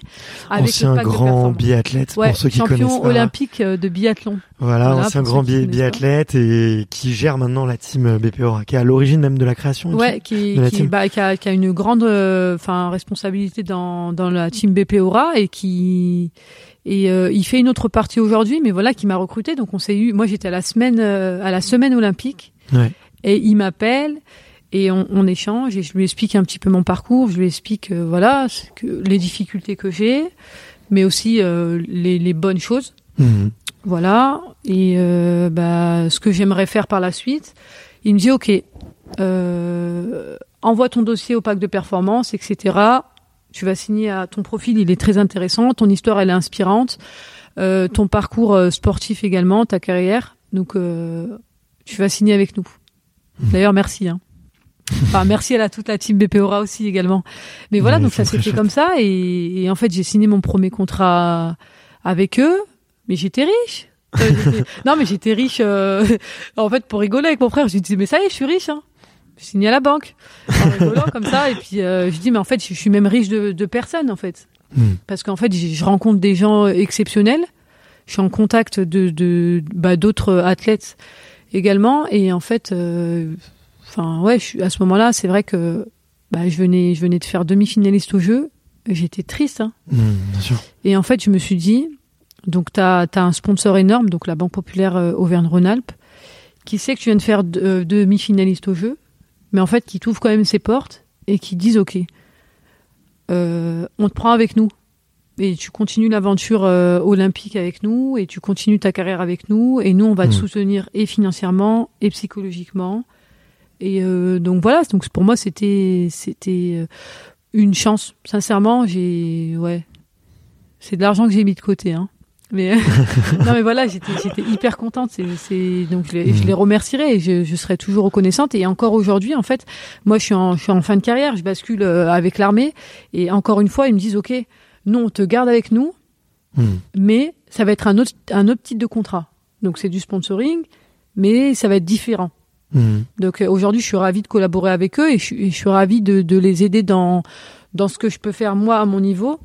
avec ancien grand biathlète pour ceux qui champion connaissent champion olympique euh, de biathlon. Voilà, ancien grand bi biathlète et qui gère maintenant la team BPORA qui est à l'origine même de la création ouais qui qui, bah, qui, a, qui, a, une grande euh, enfin responsabilité dans dans la team BPORA et qui et il fait une autre partie aujourd'hui mais voilà qui m'a recruté. Donc on s'est eu moi j'étais à la semaine à la semaine olympique ouais. et il m'appelle et on, on, échange et je lui explique un petit peu mon parcours, je lui explique euh, voilà que, les difficultés que j'ai, mais aussi euh, les, les, bonnes choses. Mhm. Voilà et euh, bah, ce que j'aimerais faire par la suite. Il me dit ok, euh, envoie ton dossier au pack de performance, etc. Tu vas signer à ton profil, il est très intéressant, ton histoire elle est inspirante, euh, ton parcours sportif également, ta carrière. Donc tu vas signer avec nous. Mhm. D'ailleurs merci. Hein. Enfin, merci à la, toute la team BPORA aussi également. Mais voilà, donc ça s'est fait comme ça et, et en fait j'ai signé mon premier contrat avec eux, mais j'étais riche. Euh, non mais j'étais riche. Euh, en fait pour rigoler avec mon frère, je lui disais mais ça y est, je suis riche. Hein. Je signé à la banque en rigolant comme ça et puis euh, je dis mais en fait je, suis même riche de, de personnes en fait hmm. parce qu'en fait je rencontre des gens exceptionnels. Je suis en contact de de bah, d'autres athlètes également et en fait euh, Enfin, ouais, je, à ce moment-là, c'est vrai que bah, je venais, je venais de faire demi-finaliste au jeu. J'étais triste. Hein. Mmh, bien sûr. Et en fait, je me suis dit, donc tu as, un sponsor énorme, donc la Banque Populaire euh, Auvergne-Rhône-Alpes, qui sait que tu viens de faire euh, demi-finaliste au jeu, mais en fait, qui t'ouvre quand même ses portes et qui disent, OK, euh, on te prend avec nous. Et tu continues l'aventure euh, olympique avec nous, et tu continues ta carrière avec nous, et nous, on va te mmh. soutenir et financièrement, et psychologiquement, et euh, donc voilà, donc pour moi c'était c'était euh, une chance. Sincèrement, j'ai ouais, c'est de l'argent que j'ai mis de côté, hein. Mais non, mais voilà, j'étais hyper contente. C'est donc je les, je les remercierai et je, je serai toujours reconnaissante. Et encore aujourd'hui, en fait, moi je suis en je suis en fin de carrière, je bascule euh, avec l'armée et encore une fois ils me disent ok, non, on te garde avec nous, hmm. mais ça va être un autre un autre type de contrat. Donc c'est du sponsoring, mais ça va être différent. Mhm. Donc euh, aujourd'hui, je suis ravie de collaborer avec eux et je, je suis ravie de, de, les aider dans dans ce que je peux faire moi à mon niveau.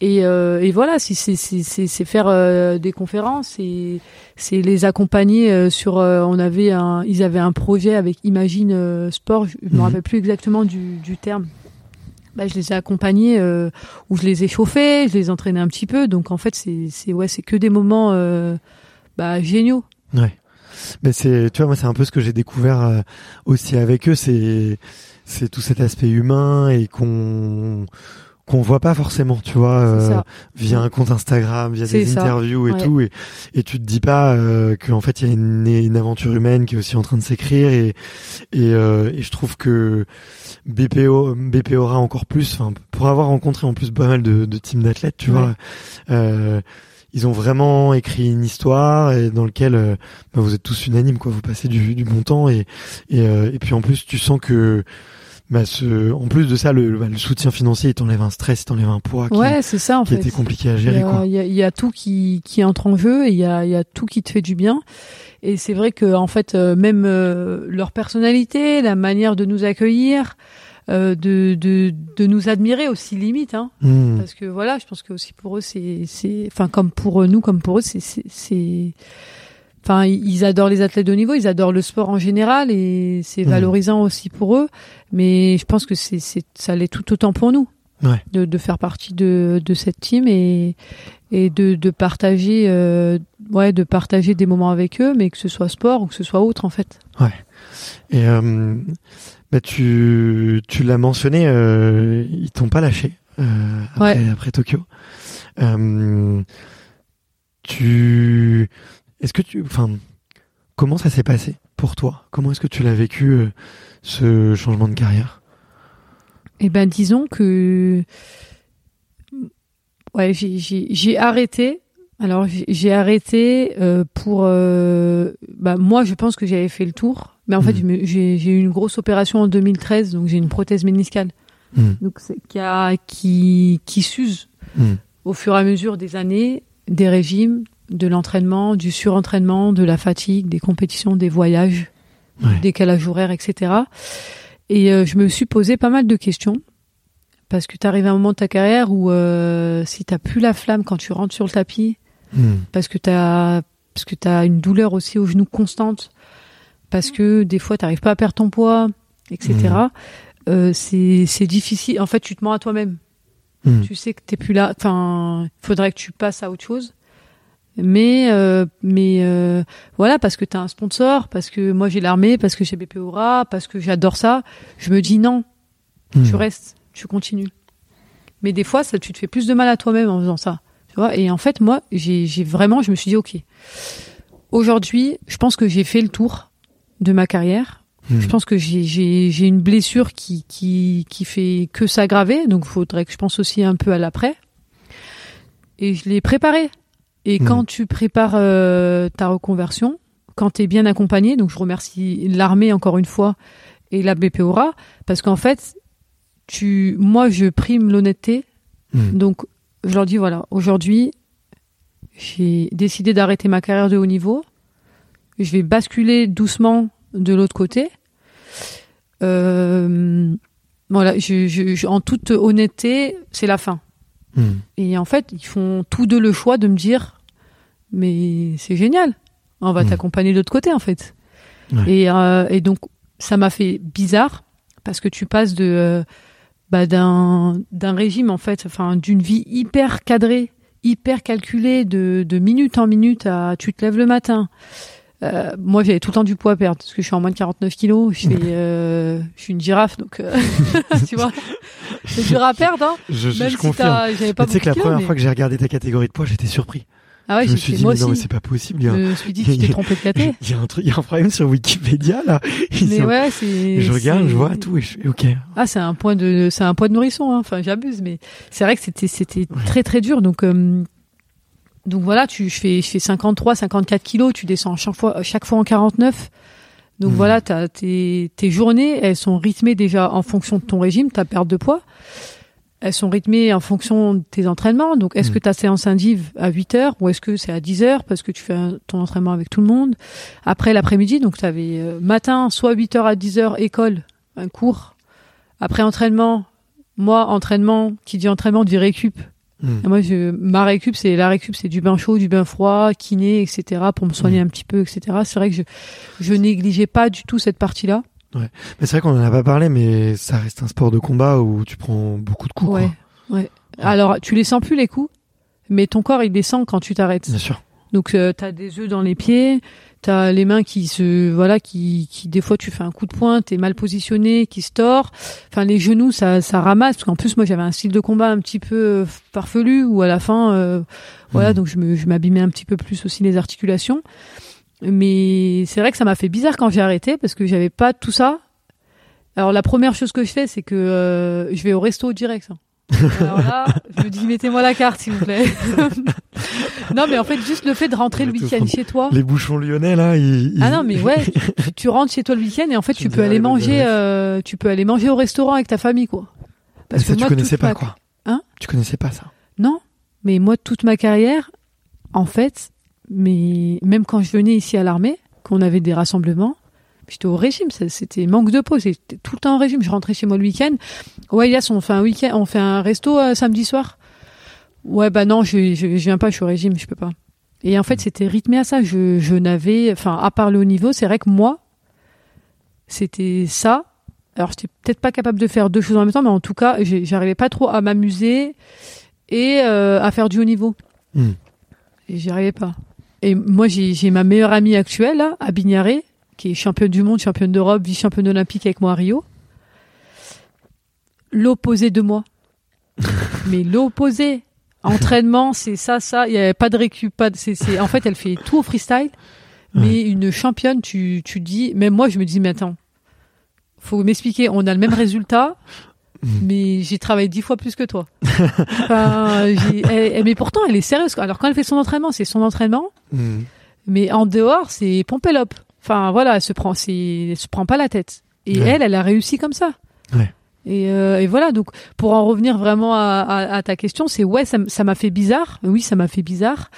Et, euh, et voilà, c'est faire euh, des conférences et c'est les accompagner euh, sur. on avait un, ils avaient un projet avec Imagine Sport. Je me mhm. rappelle plus exactement du, du terme. bah, je les ai accompagnés ou je les ai chauffés, je les entraînais un petit peu. Donc en fait, c'est c'est ouais, c'est que des moments bah, géniaux. Ouais. Mais c'est, tu vois, moi, c'est un peu ce que j'ai découvert euh, aussi avec eux, c'est, c'est tout cet aspect humain et qu'on, qu'on voit pas forcément, tu vois, euh, via un compte Instagram, via des ça. interviews et Ouais. tout, et, et tu te dis pas euh, qu'en fait il y a une, une aventure humaine qui est aussi en train de s'écrire, et et, euh, et je trouve que BPO, BP aura encore plus, enfin pour avoir rencontré en plus pas mal de, de teams d'athlètes, tu Ouais. vois, euh, ils ont vraiment écrit une histoire et dans lequel euh, bah, vous êtes tous unanimes, quoi, vous passez du, du bon temps et et, euh, et puis en plus tu sens que bah, ce, en plus de ça, le, bah, le soutien financier, il t'enlève un stress, il t'enlève un poids qui, Ouais, c'est ça en qui fait. était compliqué à y, gérer. il y a- il y a tout qui, qui entre en jeu et il y a, y a tout qui te fait du bien. Et c'est vrai que en fait, euh, même euh, leur personnalité, la manière de nous accueillir, de, de, de nous admirer aussi limite. Hein. Hmm. Parce que voilà, je pense que aussi pour eux, c'est, c'est, enfin comme pour nous, comme pour eux, c'est, c'est, enfin ils adorent les athlètes de haut niveau, ils adorent le sport en général et c'est Mhm. valorisant aussi pour eux. Mais je pense que c'est, c'est, ça l'est tout autant pour nous Ouais. de, de faire partie de, de cette team et, et de, de partager, euh, ouais, de partager des moments avec eux, mais que ce soit sport ou que ce soit autre en fait. Et euh, bah, tu, tu l'as mentionné, euh, ils t'ont pas lâché euh, après, Ouais. après Tokyo. Euh, tu, est-ce que tu, enfin, comment ça s'est passé pour toi? Comment est-ce que tu l'as vécu euh, ce changement de carrière? Eh ben, disons que ouais, j'ai j'ai arrêté. Alors j'ai arrêté euh, pour euh, bah moi je pense que j'avais fait le tour, mais en fait me- j'ai eu une grosse opération en 2013, donc j'ai une prothèse méniscale, Hmm. donc qui a qui qui s'use Hmm. au fur et à mesure des années, des régimes, de l'entraînement, du surentraînement, de la fatigue, des compétitions, des voyages, Ouais. décalage horaire, etc. Et euh, je me suis posé pas mal de questions parce que tu arrives à un moment de ta carrière où euh, si t'as plus la flamme quand tu rentres sur le tapis, Hmm. parce que t'as parce que t'as une douleur aussi au genou constante, parce que des fois t'arrives pas à perdre ton poids, etc. Mhm. Euh, c'est c'est difficile. En fait, tu te mens à toi-même. Hmm. Tu sais que t'es plus là. Enfin, faudrait que tu passes à autre chose. Mais euh, mais euh, voilà parce que t'as un sponsor, parce que moi j'ai l'armée, parce que j'ai BP Aura, parce que j'adore ça. Je me dis non, Hmm. tu restes, tu continues. Mais des fois, ça, tu te fais plus de mal à toi-même en faisant ça. Tu vois Et en fait, moi, j'ai vraiment, je me suis dit, ok, aujourd'hui, je pense que j'ai fait le tour de ma carrière. Hmm. Je pense que j'ai- une blessure qui, qui, qui fait que s'aggraver, donc il faudrait que je pense aussi un peu à l'après. Et je l'ai préparé. Et Hmm. quand tu prépares euh, ta reconversion, quand tu es bien accompagné, donc je remercie l'armée encore une fois et la BPORA, parce qu'en fait, tu, moi je prime l'honnêteté, Hmm. donc je leur dis voilà, aujourd'hui j'ai décidé d'arrêter ma carrière de haut niveau, je vais basculer doucement de l'autre côté. Euh, voilà, je, je- je- en toute honnêteté, c'est la fin. Hmm. Et en fait, ils font tous deux le choix de me dire, mais c'est génial, on va Mm. t'accompagner de l'autre côté en fait. Ouais. Et, euh, et donc, ça m'a fait bizarre parce que tu passes de euh, bah, d'un d'un régime en fait, enfin d'une vie hyper cadrée, hyper calculée, de, de minute en minute à tu te lèves le matin. Euh, moi, j'avais tout le temps du poids à perdre parce que je suis en moins de 49 kilos. Je, fais, euh, je suis une girafe, donc euh, tu vois, c'est dur à perdre. Hein. Je, je, Même je si confirme. pas Tu sais que la première fois mais- que j'ai regardé ta catégorie de poids, j'étais surpris. Ah ouais, je me suis dit, mais non, mais c'est pas possible. Il y a, Je me suis dit, tu t'es trompé de caté. il y a un truc, il y a un problème sur Wikipédia là. Ils Mais sont- ouais, c'est. Je regarde, je vois tout et je fais ok. Ah, c'est un point de, c'est un point de nourrisson. Hein. Enfin, j'abuse, mais c'est vrai que c'était, c'était Ouais. très très dur. Donc, euh, donc voilà, tu, je fais, je fais 53, 54 kilos. Tu descends chaque fois, chaque fois en 49. Donc Mhm. voilà, t'as tes, tes journées, elles sont rythmées déjà en fonction de ton régime, ta perte de poids. Elles sont rythmées en fonction de tes entraînements. Donc, est-ce que ta séance indive à 8 heures ou est-ce que c'est à 10 heures parce que tu fais un- ton entraînement avec tout le monde? Après l'après-midi, donc tu avais matin, soit 8 heures à 10 heures, école, un cours. Après entraînement, moi, entraînement, qui dit entraînement, dit récup. Et moi, je, ma récup, c'est la récup, c'est du bain chaud, du bain froid, kiné, etc., pour me soigner Mhm. un petit peu, etc. C'est vrai que je, je négligeais pas du tout cette partie-là. Ouais. Mais c'est vrai qu'on en a pas parlé, mais ça reste un sport de combat où tu prends beaucoup de coups. Ouais, quoi. ouais. Alors, tu les sens plus les coups, mais ton corps il descend quand tu t'arrêtes. Bien sûr. Donc euh, t'as des œufs dans les pieds, t'as les mains qui se, voilà, qui, qui des fois tu fais un coup de poing, t'es mal positionné, qui se tord. Enfin les genoux ça, ça ramasse parce qu'en plus moi j'avais un style de combat un petit peu euh, farfelu où à la fin, euh, voilà, Mhm. donc je me, je m'abîmais un petit peu plus aussi les articulations. Mais c'est vrai que ça m'a fait bizarre quand j'ai arrêté parce que j'avais pas tout ça. Alors la première chose que je fais, c'est que euh, je vais au resto direct. hein. Alors là, je me dis mettez-moi la carte s'il vous plaît. non mais en fait juste le fait de rentrer le week-end chez toi. Les bouchons lyonnais là, ils. Ah non mais ouais, tu, tu rentres chez toi le week-end et en fait Tu tu peux aller manger, euh, tu peux aller manger au restaurant avec ta famille quoi. Ah, ça, tu moi, connaissais toute pas ma- quoi. Hein? Tu connaissais pas ça. Non, mais moi toute ma carrière, en fait, mais même quand je venais ici à l'armée, qu'on avait des rassemblements, j'étais au régime, c'était manque de peau, j'étais tout le temps en régime. Je rentrais chez moi le week-end. Ouais, Elias, on fait un week-end, on fait un resto euh, samedi soir. Ouais, bah non, je, je, je viens pas, je suis au régime, je peux pas. Et en fait, c'était rythmé à ça. Je, je n'avais, enfin, à part le haut niveau, c'est vrai que moi, c'était ça. Alors, j'étais peut-être pas capable de faire deux choses en même temps, mais en tout cas, j'arrivais pas trop à m'amuser et euh, à faire du haut niveau. Hmm. Et j'y arrivais pas. Et moi, j'ai ma meilleure amie actuelle, là, à Bignaré, qui est championne du monde, championne d'Europe, vice-championne olympique avec moi à Rio. L'opposé de moi. Mais l'opposé. Entraînement, c'est ça, ça. Il y avait pas de récup, pas de, c'est, c'est- en fait, elle fait tout au freestyle. Mais une championne, tu, tu dis, même moi, je me dis, mais attends, faut m'expliquer. On a le même résultat, mais j'ai travaillé dix fois plus que toi. Enfin, elle- mais pourtant, elle est sérieuse. Alors, quand elle fait son entraînement, c'est son entraînement. Hmm. Mais en dehors, c'est pompelope. Enfin, voilà, elle se prend, elle se prend pas la tête. Et Ouais. elle, elle a réussi comme ça. Ouais. Et, euh, et voilà, donc pour en revenir vraiment à, à- à ta question, c'est ouais, ça m'a fait bizarre. Oui, ça m'a fait bizarre.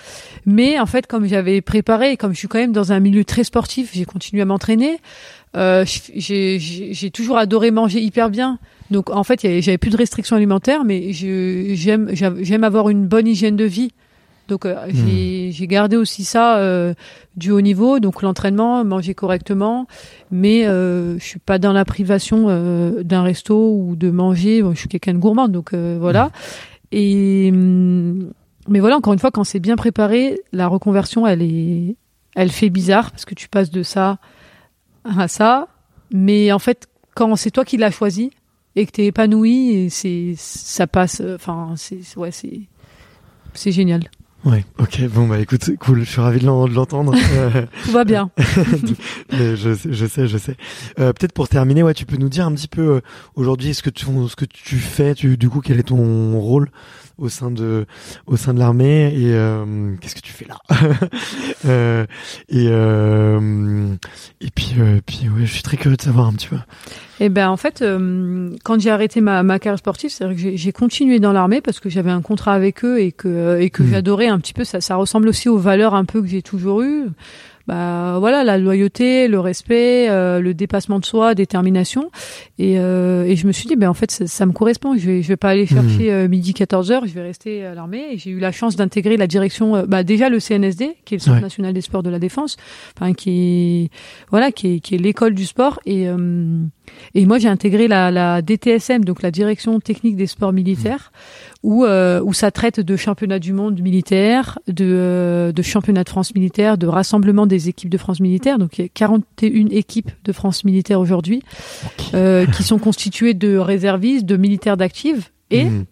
Mais en fait, comme j'avais préparé, et comme je suis quand même dans un milieu très sportif, j'ai continué à m'entraîner. Euh, j'ai toujours adoré manger hyper bien. Donc en fait, j'avais plus de restrictions alimentaires, mais j'aime j'aime avoir une bonne hygiène de vie. Donc euh, j'ai j'ai gardé aussi ça euh, du haut niveau, donc l'entraînement, manger correctement, mais euh, je suis pas dans la privation euh, d'un resto ou de manger. Bon, je suis quelqu'un de gourmand, donc euh, voilà. Et hum, mais voilà, encore une fois, quand c'est bien préparé, la reconversion, elle est, elle fait bizarre parce que tu passes de ça à ça. Mais en fait, quand c'est toi qui l'as choisi et que t'es épanoui, et c'est, ça passe. euh, Enfin, c'est, ouais, c'est, c'est génial. Ouais, ok, bon bah écoute, cool, je suis ravi de l'en- de l'entendre. Euh, Tout va bien. mais je, sais- je sais, je sais. Euh, Peut-être pour terminer, ouais, tu peux nous dire un petit peu euh, aujourd'hui ce que tu ce que tu fais, tu, du coup, quel est ton rôle? Au sein de au sein de l'armée et euh, qu'est-ce que tu fais là Euh, Et euh, et puis euh, puis ouais, je suis très curieux de savoir un petit peu. Eh ben en fait, euh, quand j'ai arrêté ma, ma carrière sportive, c'est vrai que j'ai- continué dans l'armée parce que j'avais un contrat avec eux et que et que Mhm. j'adorais un petit peu. Ça, ça ressemble aussi aux valeurs un peu que j'ai toujours eues. Bah voilà, la loyauté, le respect, euh, le dépassement de soi, détermination. Et, euh, et je me suis dit, ben en fait, ça, ça me correspond. Je vais je vais pas aller chercher euh, midi 14 heures. Je vais rester à l'armée. Et j'ai eu la chance d'intégrer la direction, euh, bah déjà le CNSD, qui est le Centre Ouais. national des sports de la défense, enfin qui est voilà, qui est qui est l'école du sport et euh, et moi, j'ai intégré la, la DTSM, donc la Direction Technique des Sports Militaires, où, euh, où ça traite de championnat du monde militaire, de, euh, de championnat de France militaire, de rassemblement des équipes de France militaire. Donc, il y a 41 équipes de France militaire aujourd'hui, euh, qui sont constituées de réservistes, de militaires d'actifs et, Mhm.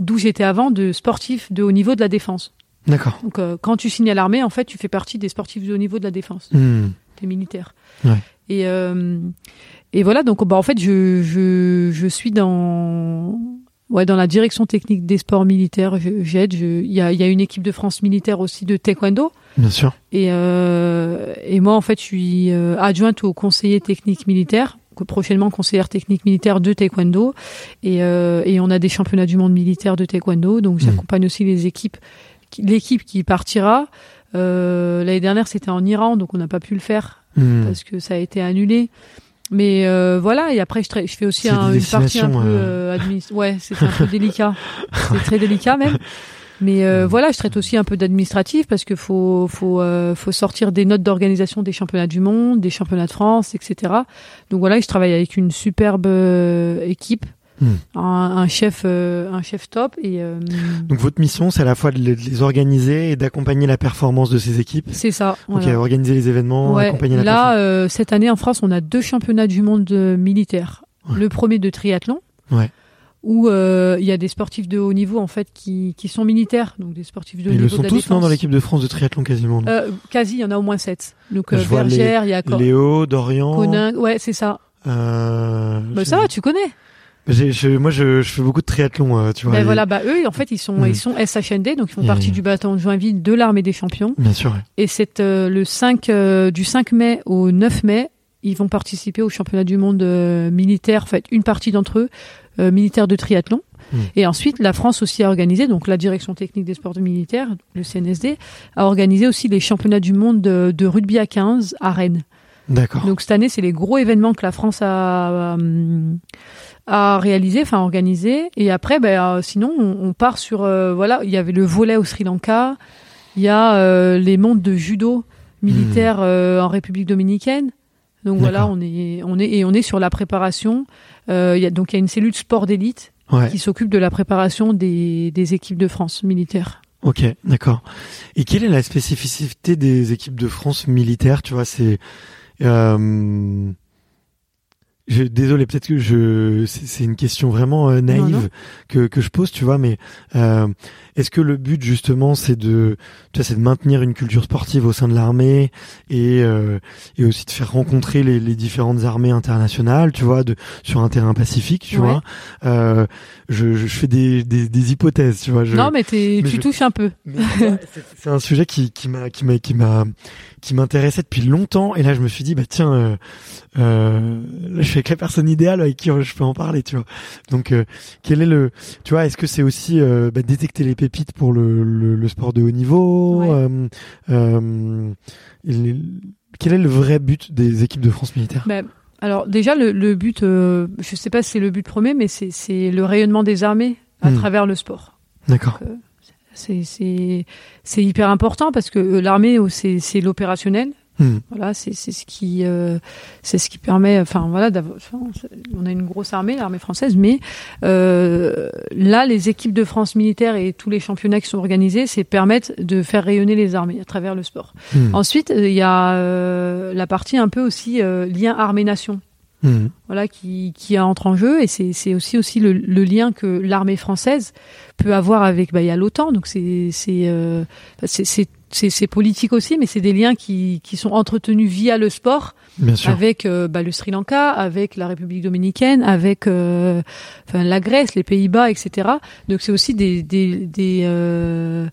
d'où j'étais avant, de sportifs de haut niveau de la défense. D'accord. Donc, euh, quand tu signes à l'armée, en fait, tu fais partie des sportifs de haut niveau de la défense Mhm. des militaires. Ouais. Et, euh, et voilà, donc bah, en fait, je, je, je suis dans, ouais, dans la direction technique des sports militaires. J'aide. Il y a, y a une équipe de France militaire aussi de taekwondo. Bien sûr. Et, euh, et moi, en fait, je suis euh, adjointe au conseiller technique militaire, prochainement conseillère technique militaire de taekwondo. Et, euh, et on a des championnats du monde militaire de taekwondo. Donc, j'accompagne aussi les équipes. qui- L'équipe qui partira. Euh, L'année dernière, c'était en Iran, donc on n'a pas pu le faire Mhm. parce que ça a été annulé. Mais euh, voilà, et après je, je fais aussi C'est un- une partie un peu destinations, euh, administ- Ouais, c'était un peu délicat. C'est très délicat même. Mais euh, voilà, je traite aussi un peu d'administratif parce que faut faut euh, faut sortir des notes d'organisation des championnats du monde, des championnats de France, etc. Donc voilà, je travaille avec une superbe euh, équipe. Hmm. Un, un chef euh, un chef top et euh, Donc votre mission, c'est à la fois de les, organiser et d'accompagner la performance de ces équipes. c'est ça Ok, voilà. organiser les événements, Ouais, accompagner la là, euh, cette année en France, on a deux championnats du monde militaire. Ouais. Le premier de triathlon, Ouais. où euh, il y a des sportifs de haut niveau en fait qui, qui sont militaires, donc des sportifs de haut Ils niveau le sont de la tous non, dans l'équipe de France de triathlon quasiment. non Euh, quasi, il y en a au moins sept. Donc euh, Bergère, il y a Léo, Dorian. Conin, ouais, c'est ça. Euh, Bah, ça va, tu connais. Je- moi, je, je fais beaucoup de triathlon, euh, tu vois. Ben et- voilà, bah eux, en fait, ils sont Mm. ils sont SHND, donc ils font Et- partie du bataillon de Joinville de l'armée des champions. Bien sûr. ouais. Et c'est euh, le 5 euh, du 5 mai au 9 mai, ils vont participer au championnat du monde militaire, en fait, une partie d'entre eux militaire de triathlon. Mm. Et ensuite, la France aussi a organisé, donc la direction technique des sports militaires, le CNSD, a organisé aussi les championnats du monde de, de rugby à 15 à Rennes. D'accord. Donc cette année, c'est les gros événements que la France a, a réalisé, enfin organisé. Et après, ben, euh, sinon, on, on part sur euh, voilà, il y avait le volet au Sri Lanka, il y a euh, les mondes de judo militaire euh, en République dominicaine. Donc voilà, on est on est et on est sur la préparation. Il y a donc il y a une cellule sport d'élite Ouais. qui s'occupe de la préparation des, des équipes de France militaires. Ok, d'accord. Et quelle est la spécificité des équipes de France militaires Tu vois, c'est. Euh, je, désolé, peut-être que je. C'est une question vraiment euh, naïve Non, non. que que je pose, tu vois, mais euh, est-ce que le but justement, c'est de, tu vois, c'est de maintenir une culture sportive au sein de l'armée et euh, et aussi de faire rencontrer les, les différentes armées internationales, tu vois, de sur un terrain pacifique, tu Ouais. vois. Euh, je, je fais des, des des hypothèses, tu vois. Je, non, mais, mais tu je- touches un peu. c'est- un sujet qui qui m'a qui m'a qui m'a qui m'intéressait depuis longtemps et là je me suis dit bah tiens euh, euh, là je suis avec la personne idéale avec qui euh, je peux en parler tu vois donc euh, quel est le tu vois est-ce que c'est aussi euh, bah, détecter les pépites pour le, le, le sport de haut niveau Ouais. il- quel est le vrai but des équipes de France militaire Ben, alors déjà le, le but, euh, je sais pas si c'est le but premier, mais c'est c'est le rayonnement des armées à Hmm. travers le sport. d'accord C'est c'est c'est hyper important parce que l'armée oh, c'est c'est l'opérationnel. Hmm. Voilà, c'est c'est ce qui euh, c'est ce qui permet. Enfin voilà, on a une grosse armée, l'armée française, mais euh, là les équipes de France militaire et tous les championnats qui sont organisés, c'est permettre de faire rayonner les armées à travers le sport. Hmm. Ensuite, euh, il y a euh, la partie un peu aussi euh, lien armée-nation Hmm. voilà qui, qui entre en jeu et c'est c'est aussi aussi le, le lien que l'armée française peut avoir avec bah il y a l'OTAN donc c'est c'est euh, c'est c'est politique aussi mais c'est des liens qui qui sont entretenus via le sport bien sûr avec euh, bah, le Sri Lanka avec la République dominicaine avec euh, enfin la Grèce les Pays-Bas etc donc c'est aussi des des des euh,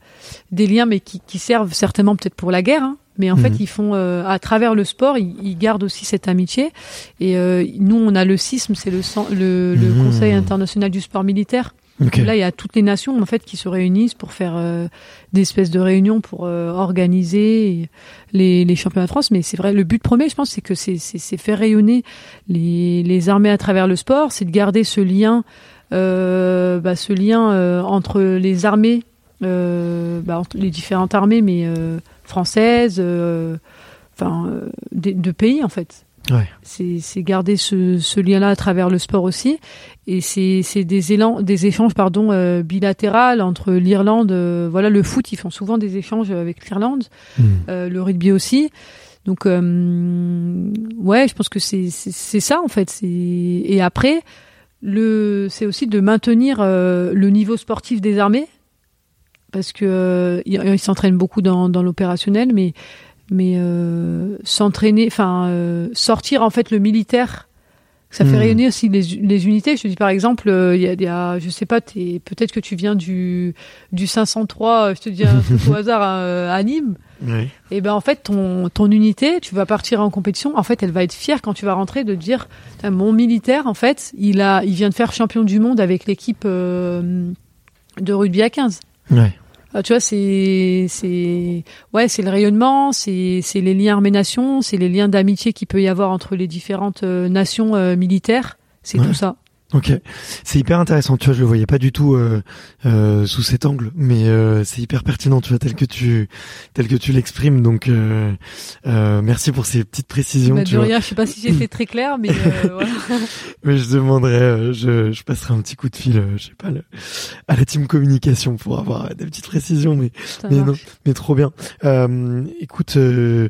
des liens mais qui qui servent certainement peut-être pour la guerre hein. mais en Mhm. fait ils font euh, à travers le sport ils, ils gardent aussi cette amitié et euh, nous on a le CISM c'est le le, le Mhm. Conseil international du sport militaire Là, il y a toutes les nations en fait qui se réunissent pour faire euh, des espèces de réunions pour euh, organiser les, les championnats de France. Mais c'est vrai, le but premier, je pense, c'est que c'est faire rayonner les, les armées à travers le sport, c'est de garder ce lien, euh, bah, ce lien euh, entre les armées, euh, bah, entre les différentes armées, mais euh, françaises, enfin des- de pays en fait ouais c'est c'est garder ce, ce lien-là à travers le sport aussi, et c'est c'est des élans, des échanges pardon euh, bilatérales entre l'Irlande, euh, voilà le foot, ils font souvent des échanges avec l'Irlande, Hmm. euh, le rugby aussi. Donc euh, ouais, je pense que c'est c'est c'est ça en fait. C'est et après le c'est aussi de maintenir euh, le niveau sportif des armées parce que euh, ils s'entraînent beaucoup dans dans l'opérationnel, mais mais euh, s'entraîner, enfin euh, sortir en fait le militaire, ça fait Hmm. rayonner aussi les, les unités. Je te dis par exemple, euh, il y, a, il y a, je sais pas, peut-être que tu viens du du 503, je te dis un truc au hasard euh, à Nîmes. ouais Et ben en fait ton ton unité, tu vas partir en compétition. En fait, elle va être fière quand tu vas rentrer de te dire, mon militaire, en fait, il a, il vient de faire champion du monde avec l'équipe euh, de rugby à 15. ouais Ah, tu vois, c'est c'est ouais, c'est le rayonnement, c'est c'est les liens armées-nations, c'est les liens d'amitié qu'il peut y avoir entre les différentes euh, nations euh, militaires. C'est Ouais. tout ça. Ok, c'est hyper intéressant. Tu vois, je le voyais pas du tout euh, euh, sous cet angle, mais euh, c'est hyper pertinent. Tu vois, tel que tu tel que tu l'exprimes. Donc, euh, euh, merci pour ces petites précisions. Bah, tu de vois. rien, je sais pas si j'ai été très clair, mais euh, voilà. Mais je demanderai, euh, je, je passerai un petit coup de fil, je sais pas, le, à la team communication pour avoir des petites précisions. Mais mais non, mais trop bien. Euh, écoute, euh,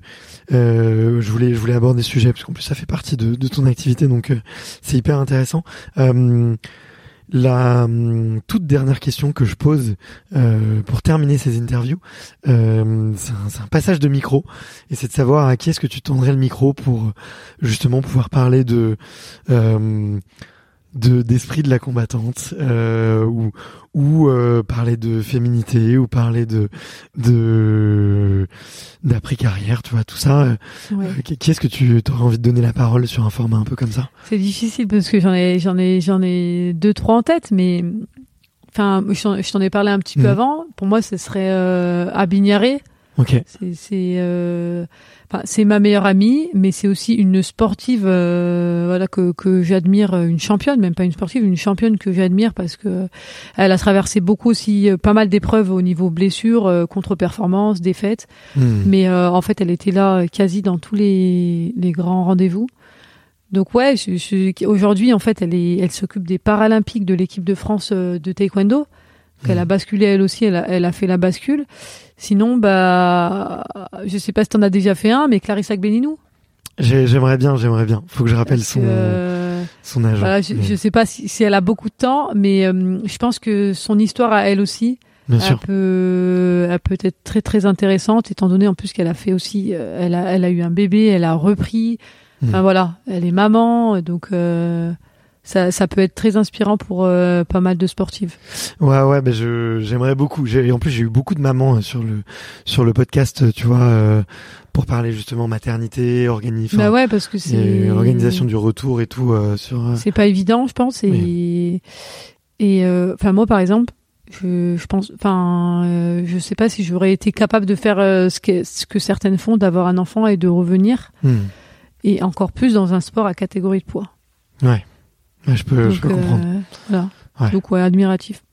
euh, je voulais, je voulais aborder ce sujet parce qu'en plus ça fait partie de, de ton activité, donc euh, c'est hyper intéressant. Euh, la hum, toute dernière question que je pose euh, pour terminer ces interviews, euh, c'est un, un passage de micro, et c'est de savoir à qui est-ce que tu tendrais le micro pour justement pouvoir parler de euh, de d'esprit de la combattante euh, ou ou euh, parler de féminité ou parler de de d'après carrière tu vois tout ça euh, Ouais. euh, qui est-ce que tu aurais envie de donner la parole sur un format un peu comme ça? C'est difficile parce que j'en ai, j'en ai, j'en ai deux, trois en tête, mais enfin, je t'en- ai parlé un petit peu Mhm. avant. Pour moi, ce serait euh, Abignaré. ok C'est, enfin, c'est ma meilleure amie, mais c'est aussi une sportive, euh, voilà que que j'admire, euh, une championne, même pas une sportive, une championne que j'admire parce que elle a traversé beaucoup aussi, euh, pas mal d'épreuves au niveau blessures, euh, contre-performance, défaites. Hmm. Mais euh, en fait, elle était là euh, quasi dans tous les, les grands rendez-vous. Donc ouais, je, je- aujourd'hui, en fait, elle est, elle s'occupe des Paralympiques de l'équipe de France euh, de taekwondo. qu'elle Mhm. a basculé elle aussi, elle a, elle a fait la bascule. Sinon, bah, je sais pas si t'en as déjà fait un, mais Clarissa Gbeninou. J'ai- j'aimerais bien j'aimerais bien faut que je rappelle son euh, son âge voilà, je, je sais pas si, si elle a beaucoup de temps, mais euh, je pense que son histoire à elle aussi, bien elle sûr peut, elle peut être très très intéressante, étant donné en plus qu'elle a fait aussi, euh, elle a, elle a eu un bébé, elle a repris. Enfin Mhm. voilà, elle est maman, donc euh, ça, ça peut être très inspirant pour euh, pas mal de sportives. Ouais, ouais, ben je j'aimerais beaucoup. J'ai, en plus, j'ai eu beaucoup de mamans euh, sur le sur le podcast, euh, tu vois, euh, pour parler justement maternité, organisation, bah ouais, parce que c'est organisation du retour et tout euh, sur. C'est pas évident, je pense. Et et enfin moi par exemple, je, je pense, enfin euh, je sais pas si j'aurais été capable de faire euh, ce que ce que certaines font, d'avoir un enfant et de revenir, hmm. et encore plus dans un sport à catégorie de poids. Ouais, je peux, je peux comprendre. euh, voilà. Ouais. Donc ouais, admiratif.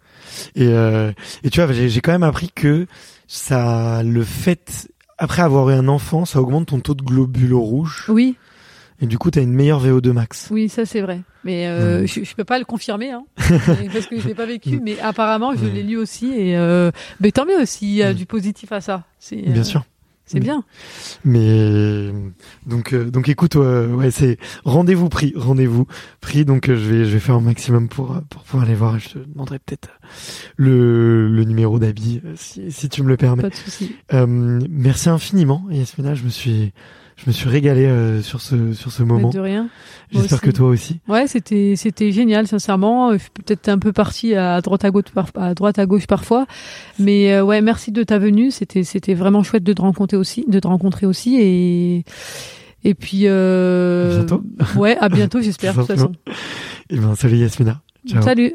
Et euh, et tu vois, j'ai, quand même appris que ça, le fait après avoir eu un enfant, ça augmente ton taux de globules rouges Oui, et du coup, t'as une meilleure VO2 max. oui, ça c'est vrai. Mais euh, je, je peux pas le confirmer, hein, parce que je l'ai pas vécu. Mais apparemment, je l'ai lu aussi, et euh, mais tant mieux s'il y a du positif à ça. Bien euh, sûr. C'est Mm. bien. Mais donc euh, donc écoute euh, ouais c'est rendez-vous pris rendez-vous pris donc euh, je vais je vais faire un maximum pour euh, pour pouvoir aller voir je te demanderai peut-être le le numéro d'habit si si tu me le permets Pas de souci. euh, merci infiniment Yasmina je me suis je me suis régalé euh, sur ce sur ce moment De rien. J'espère que toi aussi Ouais, c'était c'était génial, sincèrement. Je suis peut-être un peu partie à droite à gauche à droite à gauche parfois, mais euh, ouais, merci de ta venue. C'était c'était vraiment chouette de te rencontrer aussi, de te rencontrer aussi et et puis euh, À bientôt. Ouais, à bientôt, j'espère de toute façon. et ben salut Yasmina ciao Salut.